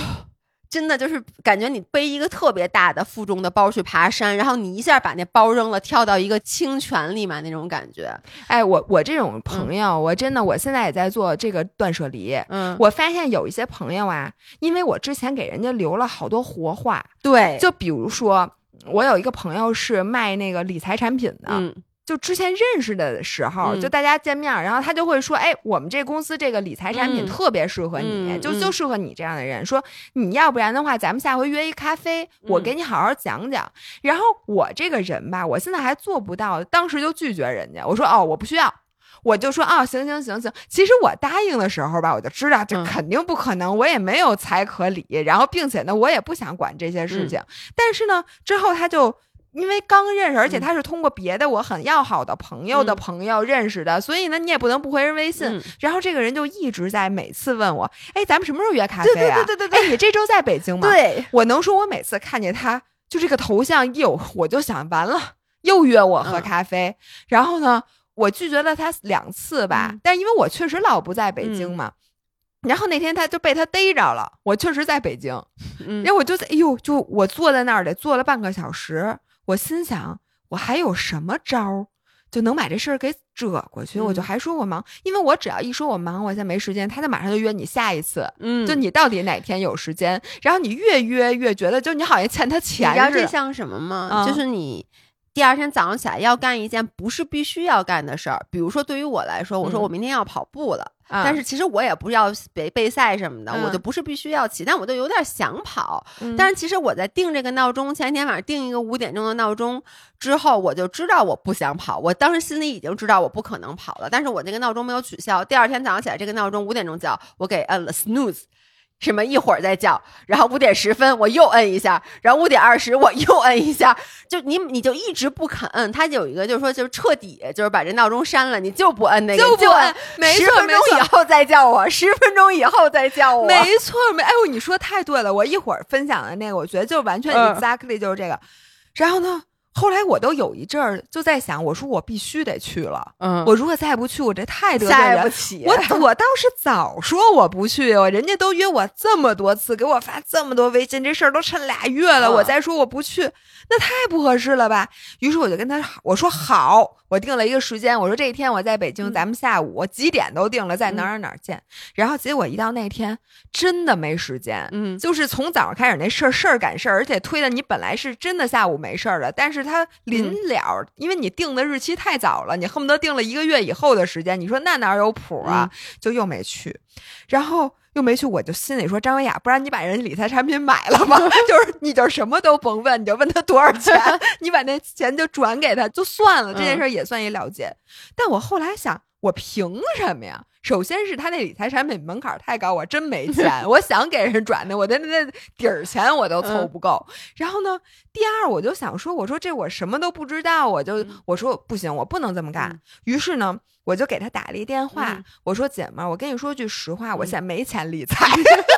真的就是感觉你背一个特别大的负重的包去爬山，然后你一下把那包扔了，跳到一个清泉里面那种感觉。哎，我我这种朋友，我真的我现在也在做这个断舍离。嗯，我发现有一些朋友啊，因为我之前给人家留了好多活话，对，就比如说，我有一个朋友是卖那个理财产品的，嗯就之前认识的时候，嗯就大家见面，然后他就会说：“哎，我们这公司这个理财产品嗯特别适合你，嗯就就适合你这样的人。说你要不然的话，咱们下回约一咖啡，我嗯给你好好讲讲。然后我这个人吧，我现在还做不到，当时就拒绝人家，我说：“哦，我不需要。”我就说哦，行行行行。其实我答应的时候吧，我就知道这嗯肯定不可能，我也没有财可理，然后并且呢，我也不想管这些事情。但是呢，之后他就因为刚认识，而且嗯他是通过别的我很要好的朋友的嗯朋友认识的，所以呢，你也不能不回人微信。嗯然后这个人就一直在每次问我，哎，咱们什么时候约咖啡啊？对对对对哎，你这周在北京吗？，对，我能说，我每次看见他就这个头像一有，我就想完了，又约我喝嗯咖啡。然后呢，我拒绝了他两次吧，嗯但是因为我确实老不在北京嘛。然后那天他就被他逮着了，我确实在北京，嗯然后我就在，哎呦，就我坐在那儿得坐了半个小时，我心想，我还有什么招儿就能把这事儿给遮过去？我就嗯还说我忙，因为我只要一说我忙，我现在没时间，他就马上就约你下一次。嗯，就你到底哪天有时间？然后你越约越觉得，就你好像欠他钱你知道这。像什么吗？嗯就是你第二天早上起来要干一件不是必须要干的事儿，比如说对于我来说，我说嗯我明天要跑步了，啊但是其实我也不是要备备赛什么的，嗯我就不是必须要起，但我就有点想跑。嗯但是其实我在定这个闹钟前一天晚上定一个五点钟的闹钟之后，我就知道我不想跑，我当时心里已经知道我不可能跑了，但是我那个闹钟没有取消。第二天早上起来，这个闹钟五点钟叫，我给摁了 snooze。什么一会儿再叫，然后五点十分我又摁一下，然后五点二十我又摁一下，就你你就一直不肯摁，他有一个就是说就是彻底就是把这闹钟删了，你就不摁那个，就就不摁没十分钟以后再叫我，十分钟以后再叫我，没错，没哎呦，你说太对了。我一会儿分享的那个，我觉得就完全嗯 exactly 就是这个。然后呢，后来我都有一阵儿就在想，我说我必须得去了。嗯，我如果再不去，我这太得罪人下不。起，我 我倒是早说我不去，我人家都约我这么多次，给我发这么多微信，这事儿都趁俩月了，嗯我再说我不去，那太不合适了吧？于是我就跟他我说好，我定了一个时间，我说这一天我在北京，嗯咱们下午我几点都定了，在哪儿哪儿哪儿见。然后结果一到那天，真的没时间，嗯就是从早上开始那事儿事儿赶事儿，而且推的你本来是真的下午没事儿的，但是他临嗯了，因为你定的日期太早了，你恨不得定了一个月以后的时间，你说那哪有谱啊？就又没去，然后。又没去，我就心里说张维雅，不然你把人理财产品买了吧，就是你就什么都甭问，你就问他多少钱，你把那钱就转给他就算了，这件事也算一了结。但我后来想，我凭什么呀？首先是他那理财产品门槛太高，我真没钱。我想给人转的，我的那那底儿钱我都凑不够。然后呢，第二我就想说，我说这我什么都不知道，我就、我说不行，我不能这么干。嗯于是呢，我就给他打了一电话，嗯我说姐们儿，我跟你说句实话，我嗯现在没钱理财。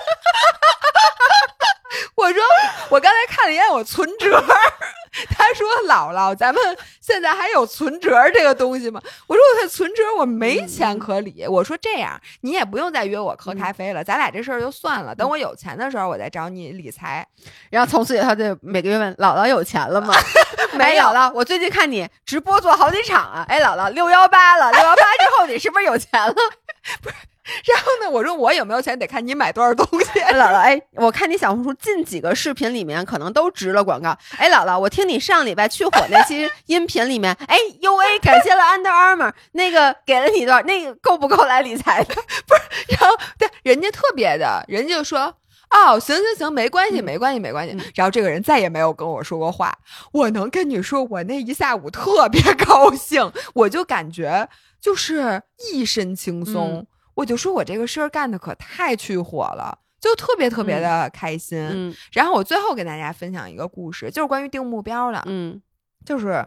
我说我刚才看了一眼我存折，他说说姥姥，咱们现在还有存折这个东西吗？我说我这存折我没钱可理。我说这样，你也不用再约我喝咖啡了，咱俩这事儿就算了。等我有钱的时候，我再找你理财。然后从此以后就每个月问姥姥有钱了吗？没有了。我最近看你直播做好几场啊。哎，姥姥六幺八了，六幺八之后你是不是有钱了？不是。然后呢？我说我有没有钱得看你买多少东西。姥姥，哎，我看你小红书近几个视频里面可能都植了广告。哎，姥姥，我听你上礼拜去火那期音频里面，哎，U A 感谢了 Under Armour，那个给了你一段？那个够不够来理财的？不是，然后对人家特别的，人家就说哦，行行行，没关系，没关系，没关系。然后这个人再也没有跟我说过话。我能跟你说，我那一下午特别高兴，我就感觉就是一身轻松。我就说我这个事儿干的可太去火了，就特别特别的开心。嗯，然后我最后给大家分享一个故事，就是关于定目标的。嗯，就是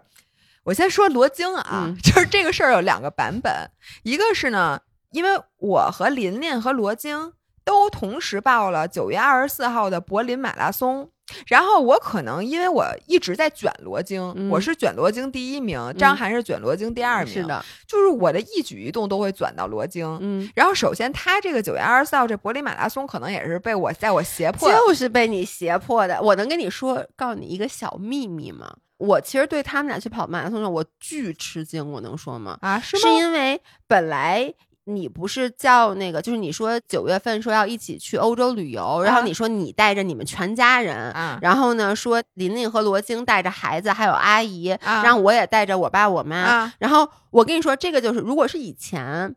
我先说罗京啊，就是这个事儿有两个版本，一个是呢，因为我和琳琳和罗京都同时报了九月二十四号的柏林马拉松。然后我可能因为我一直在卷罗京，我是卷罗京第一名，张涵是卷罗京第二名，是的，就是我的一举一动都会卷到罗京。嗯，然后首先他这个九月二十四号这柏林马拉松可能也是被我在我胁迫，就是被你胁迫的。我能跟你说，告诉你一个小秘密吗？我其实对他们俩去跑马拉松的我巨吃惊。我能说吗？啊，是是因为本来。你不是叫那个，就是你说九月份说要一起去欧洲旅游，然后你说你带着你们全家人，然后呢说琳琳和罗京带着孩子还有阿姨，让我也带着我爸我妈，然后我跟你说这个就是如果是以前，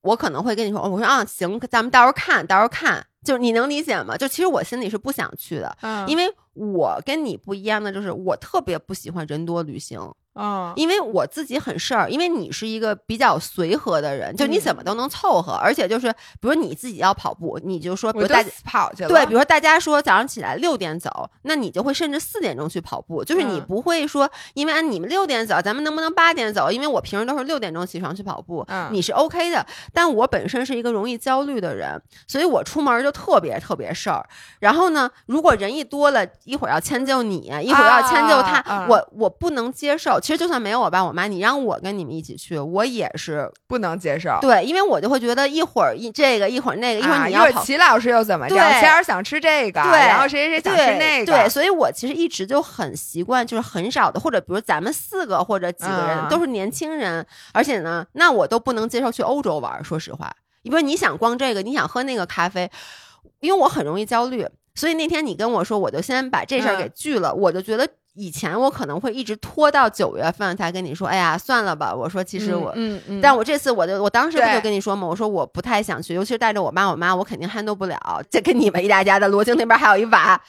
我可能会跟你说，我说啊行，咱们到时候看到时候看，就是你能理解吗？就其实我心里是不想去的，因为我跟你不一样的就是我特别不喜欢人多旅行。嗯，因为我自己很事儿，因为你是一个比较随和的人，就你怎么都能凑合，而且就是，比如你自己要跑步，你就说，比如大家跑去了，对，比如说大家说早上起来六点走，那你就会甚至四点钟去跑步，就是你不会说，因为按你们六点走，咱们能不能八点走？因为我平时都是六点钟起床去跑步，你是 OK 的，但我本身是一个容易焦虑的人，所以我出门就特别特别事儿。然后呢，如果人一多了，一会儿要迁就你，一会儿要迁就他，我我不能接受。其实就算没有我爸我妈，你让我跟你们一起去，我也是不能接受。对，因为我就会觉得一会儿一这个，一会儿那个，一会儿你要齐老师又怎么着？齐老师想吃这个，对，然后谁谁谁想吃那个，对。所以我其实一直就很习惯，就是很少的，或者比如咱们四个或者几个人都是年轻人，而且呢，那我都不能接受去欧洲玩。说实话，因为你想逛这个，你想喝那个咖啡，因为我很容易焦虑，所以那天你跟我说，我就先把这事儿给拒了，我就觉得。以前我可能会一直拖到九月份才跟你说，哎呀，算了吧。我说其实我，嗯嗯，但我这次我就我当时不就跟你说嘛，我说我不太想去，尤其是带着我妈我妈，我肯定 handle 不了。这跟你们一大家的罗京那边还有一娃，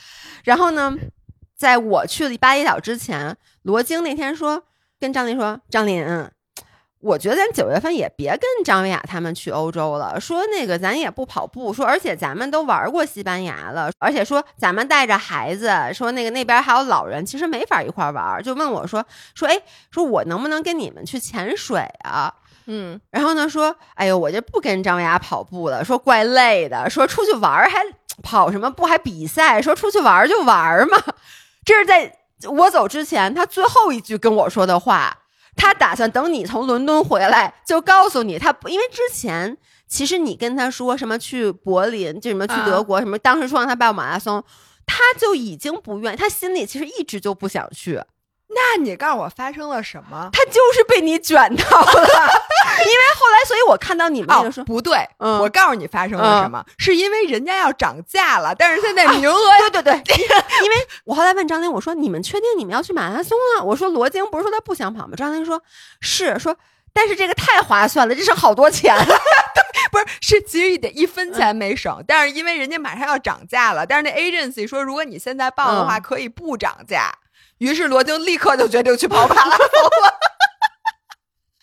然后呢，在我去巴厘岛之前，罗京那天说跟张琳说，张琳。我觉得咱九月份也别跟张维亚他们去欧洲了。说那个咱也不跑步，说而且咱们都玩过西班牙了，而且说咱们带着孩子，说那个那边还有老人，其实没法一块玩。就问我说说哎，说我能不能跟你们去潜水啊？嗯，然后呢说，哎呦，我就不跟张维亚跑步了，说怪累的，说出去玩还跑什么步还比赛，说出去玩就玩嘛。这是在我走之前他最后一句跟我说的话。他打算等你从伦敦回来，就告诉你他，因为之前其实你跟他说什么去柏林，就什么去德国，什么当时说让他报马拉松，他就已经不愿，他心里其实一直就不想去。那你告诉我发生了什么？他就是被你卷到了，后来，所以我看到你们那个说不对，我告诉你发生了什么，是因为人家要涨价了，但是现在名额，对对对，因为我后来问张琳，我说你们确定你们要去马拉松啊？我说罗京不是说他不想跑吗？张琳说是，说但是这个太划算了，这是好多钱，不是是其实一点一分钱没省，但是因为人家马上要涨价了，但是那 agency 说如果你现在报的话可以不涨价。于是罗京立刻就决定去跑马拉松了，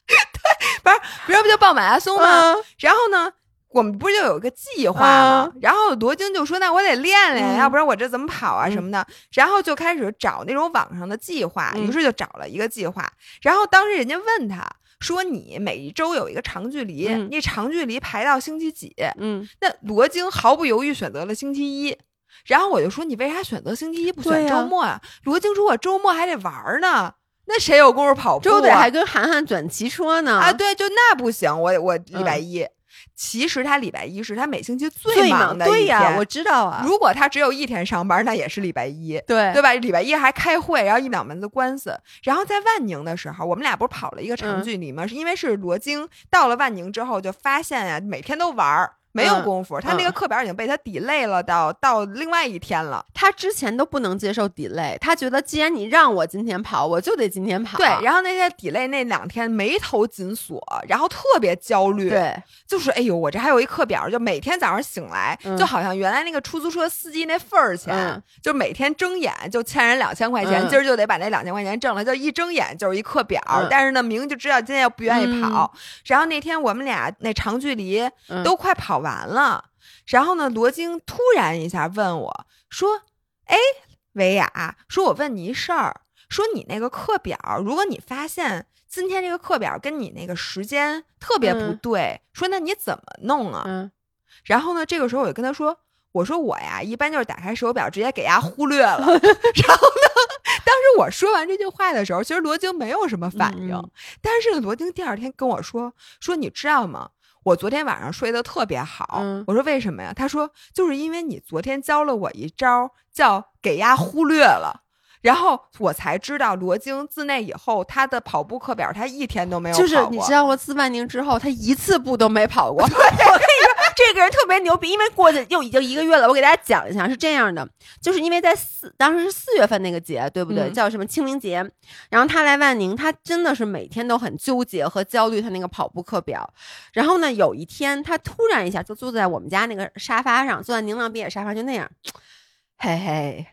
对，不是，不是不就报马拉松吗？然后呢，我们不是就有个计划吗？然后罗京就说：“那我得练练，要不然我这怎么跑啊什么的。”然后就开始找那种网上的计划，于是就找了一个计划。然后当时人家问他说：“你每一周有一个长距离，你长距离排到星期几？”嗯，那罗京毫不犹豫选择了星期一。然后我就说你为啥选择星期一不选周末啊？罗京说我周末还得玩儿呢，那谁有功夫跑步、啊？周得还跟涵涵转骑车呢啊，对，就那不行，我我礼拜一。其实他礼拜一是他每星期最忙的一天。对呀，我知道啊。如果他只有一天上班，那也是礼拜一，对对吧？礼拜一还开会，然后一两门子官司。然后在万宁的时候，我们俩不是跑了一个长距离吗？是因为是罗京到了万宁之后，就发现呀、每天都玩儿。没有功夫，他那个课表已经被他 delay 了到到另外一天了。他之前都不能接受 delay，他觉得既然你让我今天跑，我就得今天跑。对，然后那天 delay 那两天眉头紧锁，然后特别焦虑。对，就是哎呦，我这还有一课表，就每天早上醒来，嗯就好像原来那个出租车司机那份儿钱，嗯就每天睁眼就欠人两千块钱，嗯今儿就得把那两千块钱挣了，就一睁眼就是一课表。嗯但是呢，明明就知道今天又不愿意跑，然后那天我们俩那长距离嗯都快跑完了。然后呢，罗京突然一下问我说：“哎，维亚，说我问你一事儿，说你那个课表，如果你发现今天这个课表跟你那个时间特别不嗯对，说那你怎么弄啊？”嗯然后呢，这个时候我就跟他说：“我说我呀，一般就是打开手表直接给伢忽略了。”然后呢，当时我说完这句话的时候，其实罗京没有什么反应，嗯但是，罗京第二天跟我说：“说你知道吗？”我昨天晚上睡得特别好，嗯我说为什么呀？他说就是因为你昨天教了我一招，叫给丫忽略了，然后我才知道罗京自那以后他的跑步课表他一天都没有跑就是。你知道我自万宁之后，他一次步都没跑过。这个人特别牛逼，因为过去又已经一个月了。我给大家讲一下，是这样的，就是因为在四当时是四月份那个节，对不对？嗯叫什么清明节。然后他来万宁，他真的是每天都很纠结和焦虑他那个跑步课表。然后呢，有一天他突然一下就坐在我们家那个沙发上，坐在宁浪别野沙发，就那样，嘿嘿，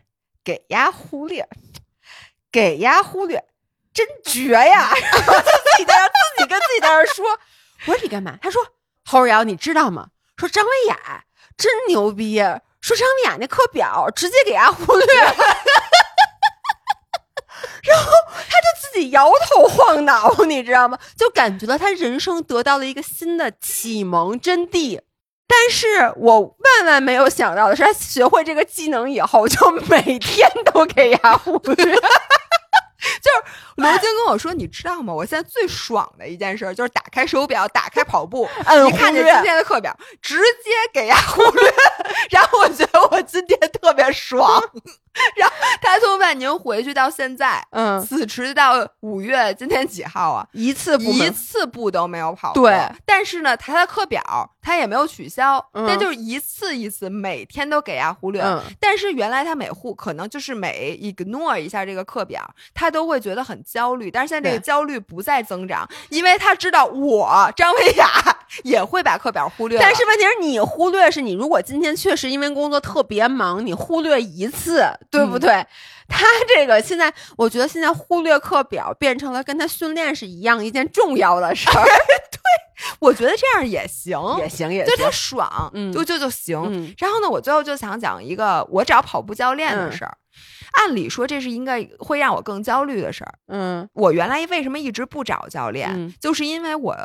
给呀忽略，给呀忽略。真绝呀！然后就自己在那自己跟自己在那儿说：“我说你干嘛？”他说：“侯儿瑶，你知道吗？说张维雅真牛逼，说张维雅那课表直接给伢忽略了。”然后他就自己摇头晃脑，你知道吗？就感觉到他人生得到了一个新的启蒙真谛。但是我万万没有想到的是，他学会这个技能以后，就每天都给伢忽略。罗京跟我说：“你知道吗？我现在最爽的一件事就是打开手表，打开跑步，摁一看见今天的课表，直接给它忽略。然后我觉得我今天特别爽。然后他从万宁回去到现在，嗯，此时到五月，今天几号啊？一次不一次步都没有跑过。对，但是呢，他的课表他也没有取消，嗯但就是一次一次，每天都给伢忽略。嗯但是原来他每户可能就是每 ignore 一下这个课表，他都会觉得很焦虑。但是现在这个焦虑不再增长，因为他知道我张维雅 也会把课表忽略。但是问题是你忽略是你如果今天确实因为工作特别忙，你忽略一次，对不对？他这个现在，我觉得现在忽略课表变成了跟他训练是一样一件重要的事儿，对我觉得这样也行，也行也就行他爽，嗯就就就行。嗯然后呢，我最后就想讲一个我找跑步教练的嗯事儿。按理说这是应该会让我更焦虑的事儿。嗯我原来为什么一直不找教练，嗯就是因为我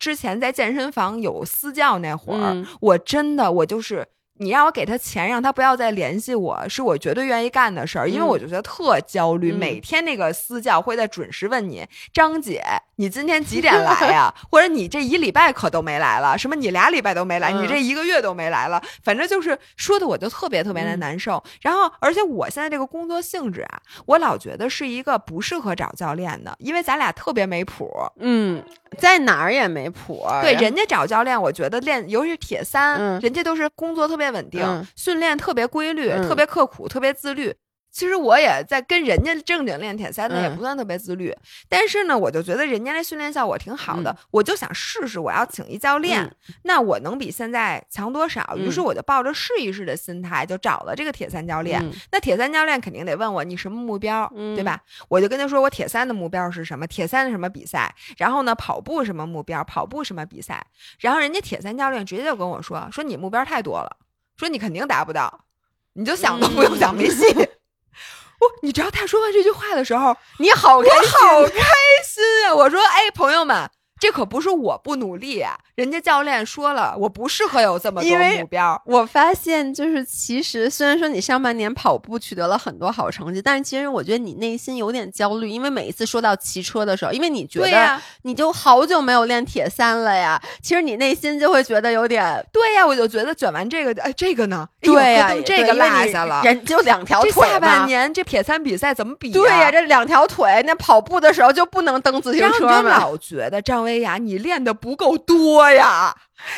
之前在健身房有私教那会儿，嗯我真的我就是。你让我给他钱，让他不要再联系我，是我绝对愿意干的事儿，因为嗯我就觉得特焦虑。嗯每天那个私教会在准时问你，张姐，你今天几点来呀？或者你这一礼拜可都没来了，什么你俩礼拜都没来，嗯你这一个月都没来了，反正就是说的我就特别特别的嗯难受。然后，而且我现在这个工作性质啊，我老觉得是一个不适合找教练的，因为咱俩特别没谱。嗯，在哪儿也没谱儿。对，人家找教练，我觉得练，尤其是铁三，嗯人家都是工作特别稳定，嗯。训练特别规律，嗯。特别刻苦，特别自律。其实我也在跟人家正经练铁三的，嗯。也不算特别自律，但是呢，我就觉得人家那训练效果挺好的，我就想试试，我要请一教练，嗯。那我能比现在强多少？于是嗯。我就抱着试一试的心态，就找了这个铁三教练。嗯。那铁三教练肯定得问我你什么目标，嗯对吧？我就跟他说我铁三的目标是什么，铁三的什么比赛，然后呢跑步什么目标，跑步什么比赛，然后人家铁三教练直接就跟我说说你目标太多了，说你肯定达不到，你就想都不用想，没戏。我，你知道他说完这句话的时候，你好开我心，好开心呀、我说，哎，朋友们，这可不是我不努力啊，人家教练说了，我不适合有这么多目标。我发现，就是其实虽然说你上半年跑步取得了很多好成绩，但是其实我觉得你内心有点焦虑，因为每一次说到骑车的时候，因为你觉得你就好久没有练铁三了呀，其实你内心就会觉得有点对呀，我就觉得卷完这个，哎，这个呢？对呀，这个落下了。人就两条这腿下半。年这铁三比赛怎么比、对呀、这两条腿，那跑步的时候就不能蹬自行然后你就车嘛？老觉得张薇娅，你练的不够多呀！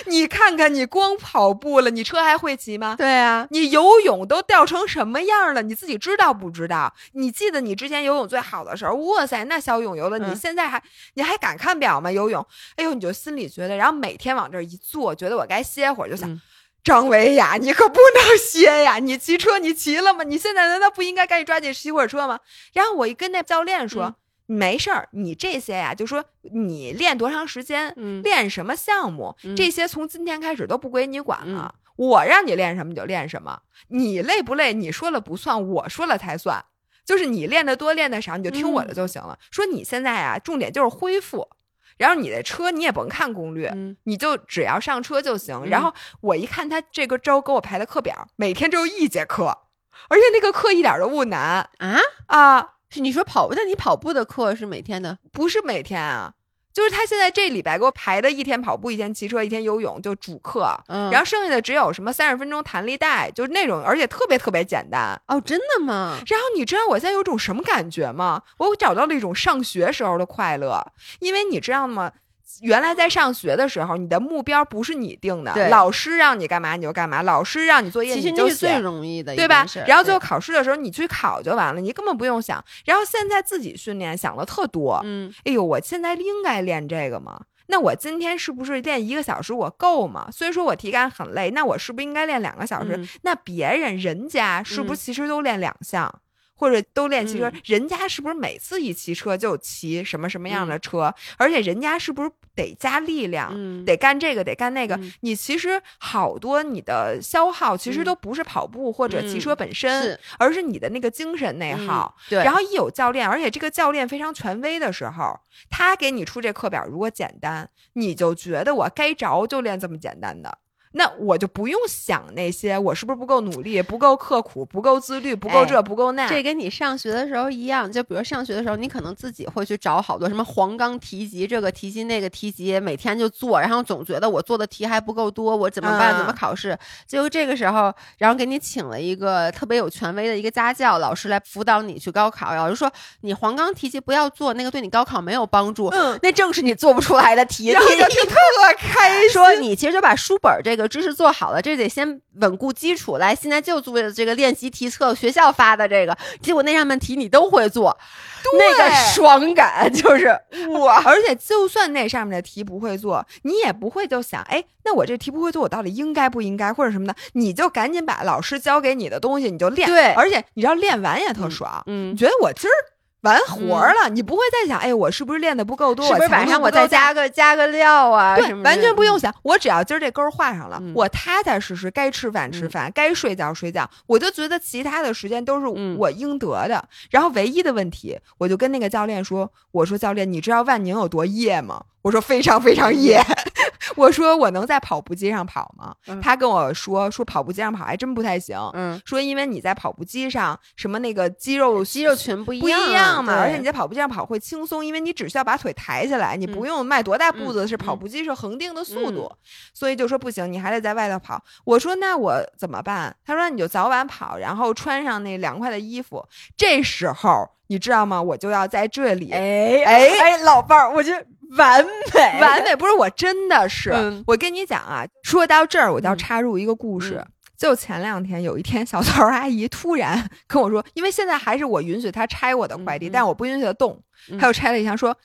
你看看，你光跑步了，你车还会骑吗？对啊，你游泳都掉成什么样了？你自己知道不知道？你记得你之前游泳最好的时候，哇塞，那小泳游的，你嗯现在还、你还敢看表吗？游泳，哎呦，你就心里觉得，然后每天往这一坐，觉得我该歇会儿，就想。嗯张维雅，你可不能歇呀！你骑车你骑了吗？你现在难道不应该赶紧抓紧骑会儿车吗？然后我一跟那教练说，嗯没事儿，你这些呀，就说你练多长时间，嗯练什么项目，嗯这些从今天开始都不归你管了。我让你练什么你就练什么，你累不累你说了不算，我说了才算。就是你练得多练的少，你就听我的就行了。说你现在啊，重点就是恢复，然后你的车你也甭看攻略，嗯你就只要上车就行。嗯然后我一看他这个周给我排的课表，每天只有一节课，而且那个课一点都不难啊，啊，是你说跑步，那你跑步的课是每天的？不是每天啊。就是他现在这礼拜给我排的一天跑步，一天骑车，一天游泳，就主课，嗯，然后剩下的只有什么三十分钟弹力带，就是那种，而且特别特别简单。哦，真的吗？然后你知道我现在有种什么感觉吗？我找到了一种上学时候的快乐，因为你知道吗？原来在上学的时候，你的目标不是你定的，老师让你干嘛你就干嘛，老师让你作业其实你就那是最，容易的一对吧然后最后考试的时候你去考就完了，你根本不用想。然后现在自己训练想的特多，嗯哎呦，我现在应该练这个吗？那我今天是不是练一个小时我够吗？虽然说我体感很累，那我是不是应该练两个小时？嗯那别人人家是不嗯是其实都练两项？或者都练骑车，嗯人家是不是每次一骑车就骑什么什么样的车？而且人家是不是得加力量，嗯，得干这个，得干那个？嗯你其实好多你的消耗其实嗯都不是跑步或者骑车嗯本身，是而是你的那个精神内嗯耗。对，然后一有教练，而且这个教练非常权威的时候，他给你出这课表，如果简单，你就觉得我该着就练这么简单的，那我就不用想那些我是不是不够努力、不够刻苦、不够自律、不够这、哎不够那。这跟你上学的时候一样，就比如上学的时候，你可能自己会去找好多什么黄冈题集，这个题集那个题集，每天就做，然后总觉得我做的题还不够多，我怎么办？嗯怎么考试？结果这个时候，然后给你请了一个特别有权威的一个家教老师来辅导你去高考，老师说你黄冈题集不要做，那个对你高考没有帮助。嗯，那正是你做不出来的题，然后你就特开心。说你其实就把书本这个知识做好了，这得先稳固基础。来，现在就做这个练习题册，学校发的这个，结果那上面题你都会做，那个爽感 就是哇！而且就算那上面的题不会做，你也不会就想，哎，那我这题不会做，我到底应该不应该，或者什么的，你就赶紧把老师教给你的东西你就练。对而且你知道练完也特爽，嗯你，觉得我今儿完活儿了，你不会再想，哎，我是不是练的不够多？是不是晚上我再加个加个料啊？对完全不用想，我只要今儿这钩儿画上了，嗯我踏踏实实该吃饭吃饭，该睡觉睡觉，我就觉得其他的时间都是嗯我应得的。然后唯一的问题，我就跟那个教练说：“我说教练，你知道万宁有多夜吗？”我说非常非常夜。我说我能在跑步机上跑吗？嗯他跟我说说跑步机上跑还真不太行。嗯，说因为你在跑步机上，什么那个肌肉肌肉群不一不一样样嘛，而且你在跑步机上跑会轻松，因为你只需要把腿抬起来，你不嗯用迈多大步子，嗯是跑步机是恒定的速度，所以就说不行，你还得在外头跑。我说那我怎么办？他说你就早晚跑，然后穿上那凉快的衣服。这时候你知道吗？我就要在这里。哎哎哎，老伴儿，我觉得完美。完美不是我真的是，嗯。我跟你讲啊，说到这儿我就要嗯。插入一个故事。嗯。就前两天有一天，小曹阿姨突然跟我说，因为现在还是我允许她拆我的快递，但我不允许她动。嗯。她又拆了一箱，说：“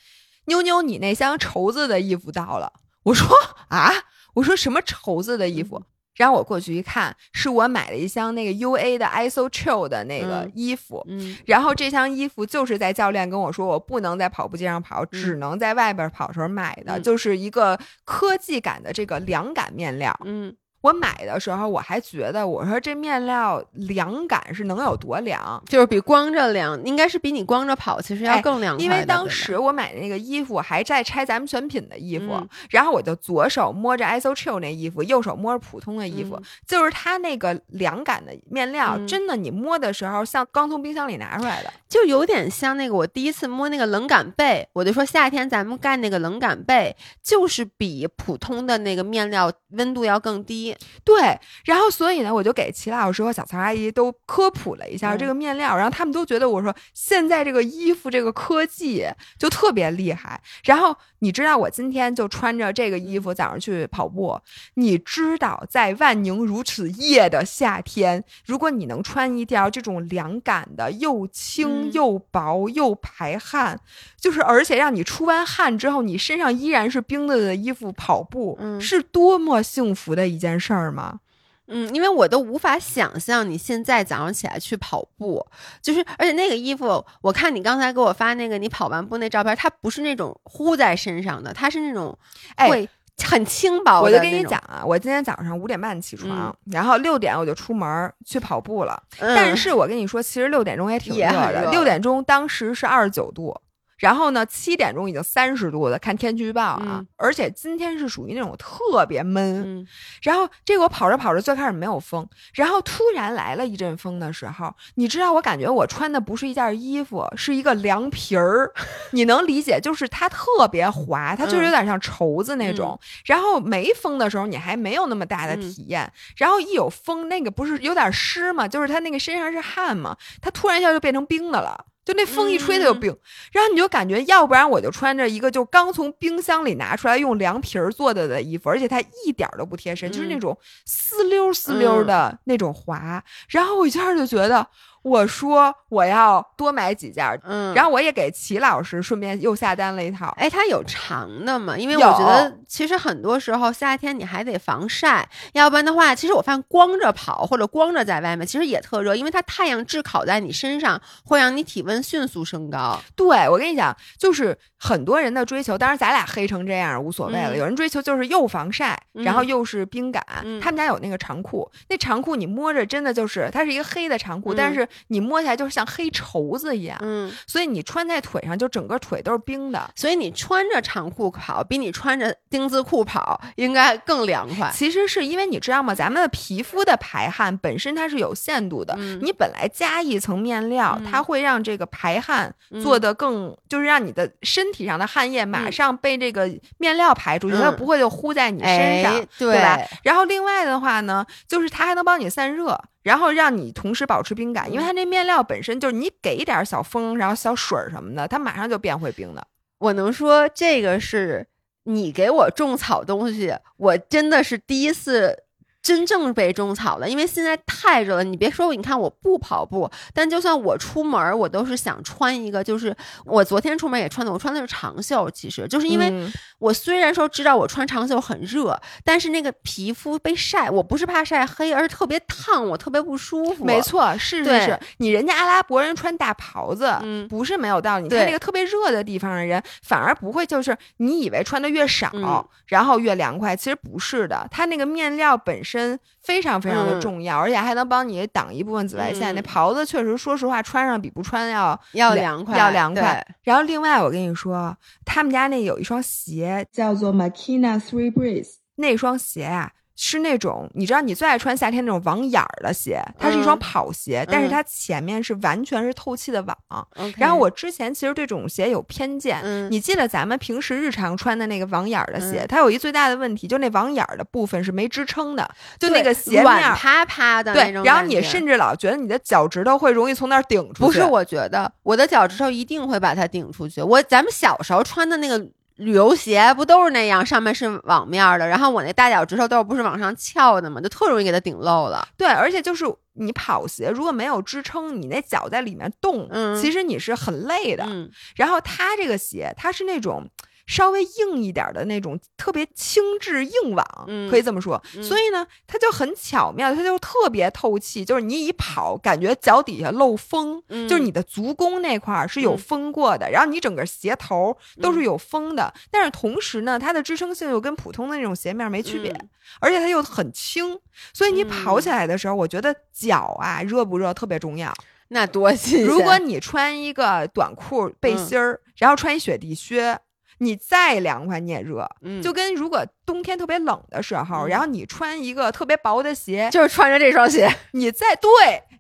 妞妞，你那箱绸子的衣服到了。”我说：“啊，我说什么绸子的衣服？”然后我过去一看，是我买了一箱那个 U A 的 ISO Chill 的那个嗯衣服。嗯然后这箱衣服就是在教练跟我说我不能在跑步机上跑，只能在外边跑时候买的，嗯就是一个科技感的这个凉感面料。嗯我买的时候我还觉得，我说这面料凉感是能有多凉？就是比光着凉，应该是比你光着跑其实要更凉。因为当时我买的那个衣服还在拆咱们选品的衣服，嗯然后我就左手摸着 ISO Chill 那衣服，右手摸着普通的衣服，嗯就是它那个凉感的面料，嗯真的你摸的时候像刚从冰箱里拿出来的。就有点像那个我第一次摸那个冷感被，我就说夏天咱们盖那个冷感被，就是比普通的那个面料温度要更低。对，然后所以呢，我就给齐老师和小曹阿姨都科普了一下嗯这个面料，然后他们都觉得我说现在这个衣服这个科技就特别厉害。然后你知道我今天就穿着这个衣服早上去跑步，你知道在万宁如此夜的夏天，如果你能穿一条这种凉感的又轻嗯又薄又排汗，就是而且让你出完汗之后，你身上依然是冰的的衣服跑步，嗯是多么幸福的一件事儿吗？嗯，因为我都无法想象你现在早上起来去跑步，就是而且那个衣服，我看你刚才给我发那个你跑完步那照片，它不是那种呼在身上的，它是那种哎会很轻薄我。就跟你讲啊，我今天早上五点半起床，然后六点我就出门去跑步了。嗯，但是我跟你说，其实六点钟也挺热的，六点钟当时是二十九度。然后呢，七点钟已经三十度了，看天气预报啊，嗯而且今天是属于那种特别闷。嗯然后这个我跑着跑着，最开始没有风，然后突然来了一阵风的时候，你知道我感觉我穿的不是一件衣服，是一个凉皮儿，你能理解？就是它特别滑，它就是有点像绸子那种。然后没风的时候，你还没有那么大的体验，然后一有风，那个不是有点湿嘛，就是它那个身上是汗嘛，它突然一下就变成冰的了。就那风一吹它就冰，然后你就感觉，要不然我就穿着一个就刚从冰箱里拿出来用凉皮儿做的的衣服，而且它一点儿都不贴身，就是那嗯。种丝溜丝溜的那种滑。然后我一下就觉得，我说我要多买几件儿，嗯，然后我也给齐老师顺便又下单了一套。哎，它有长的吗？因为我觉得其实很多时候夏天你还得防晒，要不然的话，其实我发现光着跑或者光着在外面，其实也特热，因为它太阳炙烤在你身上，会让你体温迅速升高。对我跟你讲，就是很多人的追求，当然咱俩黑成这样无所谓了。嗯有人追求就是又防晒，嗯然后又是冰感。嗯他们家有那个长裤，那长裤你摸着真的就是它是一个黑的长裤，嗯但是你摸起来就是像黑绸子一样，嗯，所以你穿在腿上就整个腿都是冰的。所以你穿着长裤跑，比你穿着丁字裤跑应该更凉快。其实是因为你知道吗？咱们的皮肤的排汗本身它是有限度的，嗯你本来加一层面料，嗯它会让这个排汗嗯做得更，就是让你的身体上的汗液马嗯上被这个面料排出去，嗯它不会就呼在你身上，哎对吧？然后另外的话呢，就是它还能帮你散热。然后让你同时保持冰感，因为它那面料本身就是你给一点小风，然后小水儿什么的，它马上就变回冰的。我能说这个是你给我种草东西，我真的是第一次真正被种草了，因为现在太热了。你别说，你看我不跑步，但就算我出门，我都是想穿一个，就是我昨天出门也穿的，我穿的是长袖，其实就是因为嗯我虽然说知道我穿长袖很热，但是那个皮肤被晒，我不是怕晒黑，而是特别烫，我特别不舒服。没，错，是是对是，你人家阿拉伯人穿大袍子，嗯不是没有道理。你看那个特别热的地方的人，反而不会就是你以为穿的越少，嗯然后越凉快，其实不是的。它那个面料本身非常非常的嗯重要，而且还能帮你挡一部分紫外线。嗯那袍子确实，说实话，穿上比不穿要要凉凉快，要凉快。然后另外，我跟你说，他们家那有一双鞋叫做 Makina Three Breeze，那双鞋啊。是那种你知道你最爱穿夏天那种网眼儿的鞋，它是一双嗯跑鞋，但是嗯它前面是完全是透气的网。然后我之前其实对这种鞋有偏见，嗯你记得咱们平时日常穿的那个网眼儿的鞋，嗯它有一最大的问题，就那网眼儿的部分是没支撑的，就那个鞋面儿。软趴趴的那对，然后你甚至老觉得你的脚趾头会容易从那儿顶出去。不是，我觉得我的脚趾头一定会把它顶出去。我咱们小时候穿的那个旅游鞋不都是那样，上面是网面的，然后我那大脚趾头都是不是往上翘的嘛，就特容易给它顶漏了。对，而且就是你跑鞋如果没有支撑，你那脚在里面动，嗯其实你是很累的。嗯然后它这个鞋，它是那种稍微硬一点的那种特别轻质硬网，嗯可以这么说。嗯所以呢，它就很巧妙，它就特别透气，就是你一跑，感觉脚底下漏风，嗯就是你的足弓那块儿是有嗯风过的，然后你整个鞋头都是有风的，但是同时呢，它的支撑性又跟普通的那种鞋面没区别，嗯而且它又很轻，所以你跑嗯起来的时候，我觉得脚啊热不热特别重要。那多新鲜！如果你穿一个短裤背心儿，然后穿一雪地靴，你再凉快你也热。嗯就跟如果冬天特别冷的时候，嗯。然后你穿一个特别薄的鞋，就是穿着这双鞋，你再对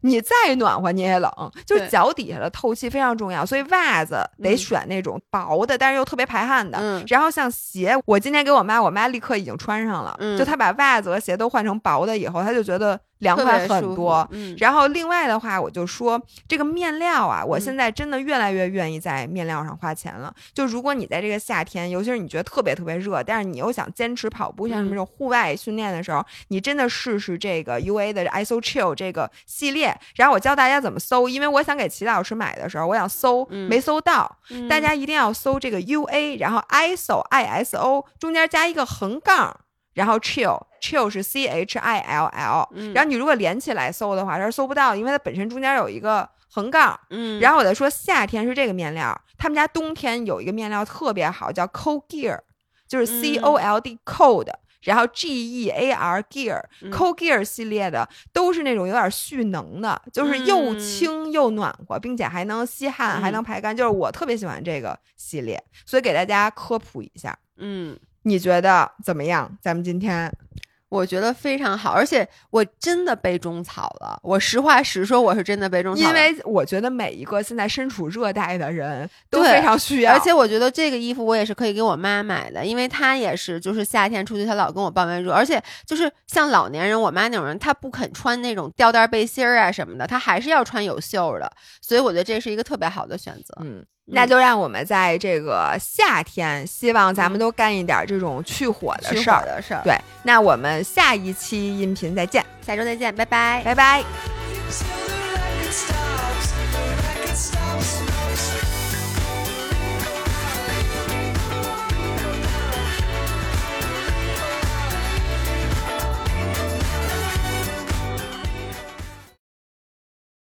你再暖和你也冷，就是脚底下的透气非常重要，所以袜子得嗯。选那种薄的，但是又特别排汗的。嗯。然后像鞋，我今天给我妈，我妈立刻已经穿上了，嗯。就她把袜子和鞋都换成薄的以后，她就觉得凉快很多。嗯，然后另外的话，我就说这个面料啊，我嗯。现在真的越来越愿意在面料上花钱了。就如果你在这个夏天，尤其是你觉得特别特别热，但是你又想坚持跑步，像什么嗯这种户外训练的时候，你真的试试这个 UA 的 ISO Chill 这个系列。然后我教大家怎么搜，因为我想给齐老师买的时候，我想搜、嗯没搜到，嗯大家一定要搜这个 UA，然后 ISO ISO 中间加一个横杠。然后 chill chill 是 C H I L L，、嗯然后你如果连起来搜的话，它是搜不到，因为它本身中间有一个横杠。嗯，然后我再说夏天是这个面料，他们家冬天有一个面料特别好，叫 Cold Gear，就是嗯 C O L D cold，、然后 G E A R Gear、嗯 Cold Gear 系列的都是那种有点蓄能的，就是又嗯轻又暖和，并且还能吸汗，嗯还能排干，就是我特别喜欢这个系列，所以给大家科普一下。嗯。你觉得怎么样？咱们今天我觉得非常好，而且我真的被种草了。我实话实说，我是真的被种草了。因为我觉得每一个现在身处热带的人都非常需要，而且我觉得这个衣服我也是可以给我妈买的，因为她也是就是夏天出去，她老跟我抱怨热，而且就是像老年人，我妈那种人，她不肯穿那种吊带背心儿啊什么的，她还是要穿有袖儿的，所以我觉得这是一个特别好的选择。嗯，那就让我们在这个夏天，希望咱们都干一点这种去火的事儿。火的事儿。对，那我们下一期音频再见，下周再见，拜拜。拜拜。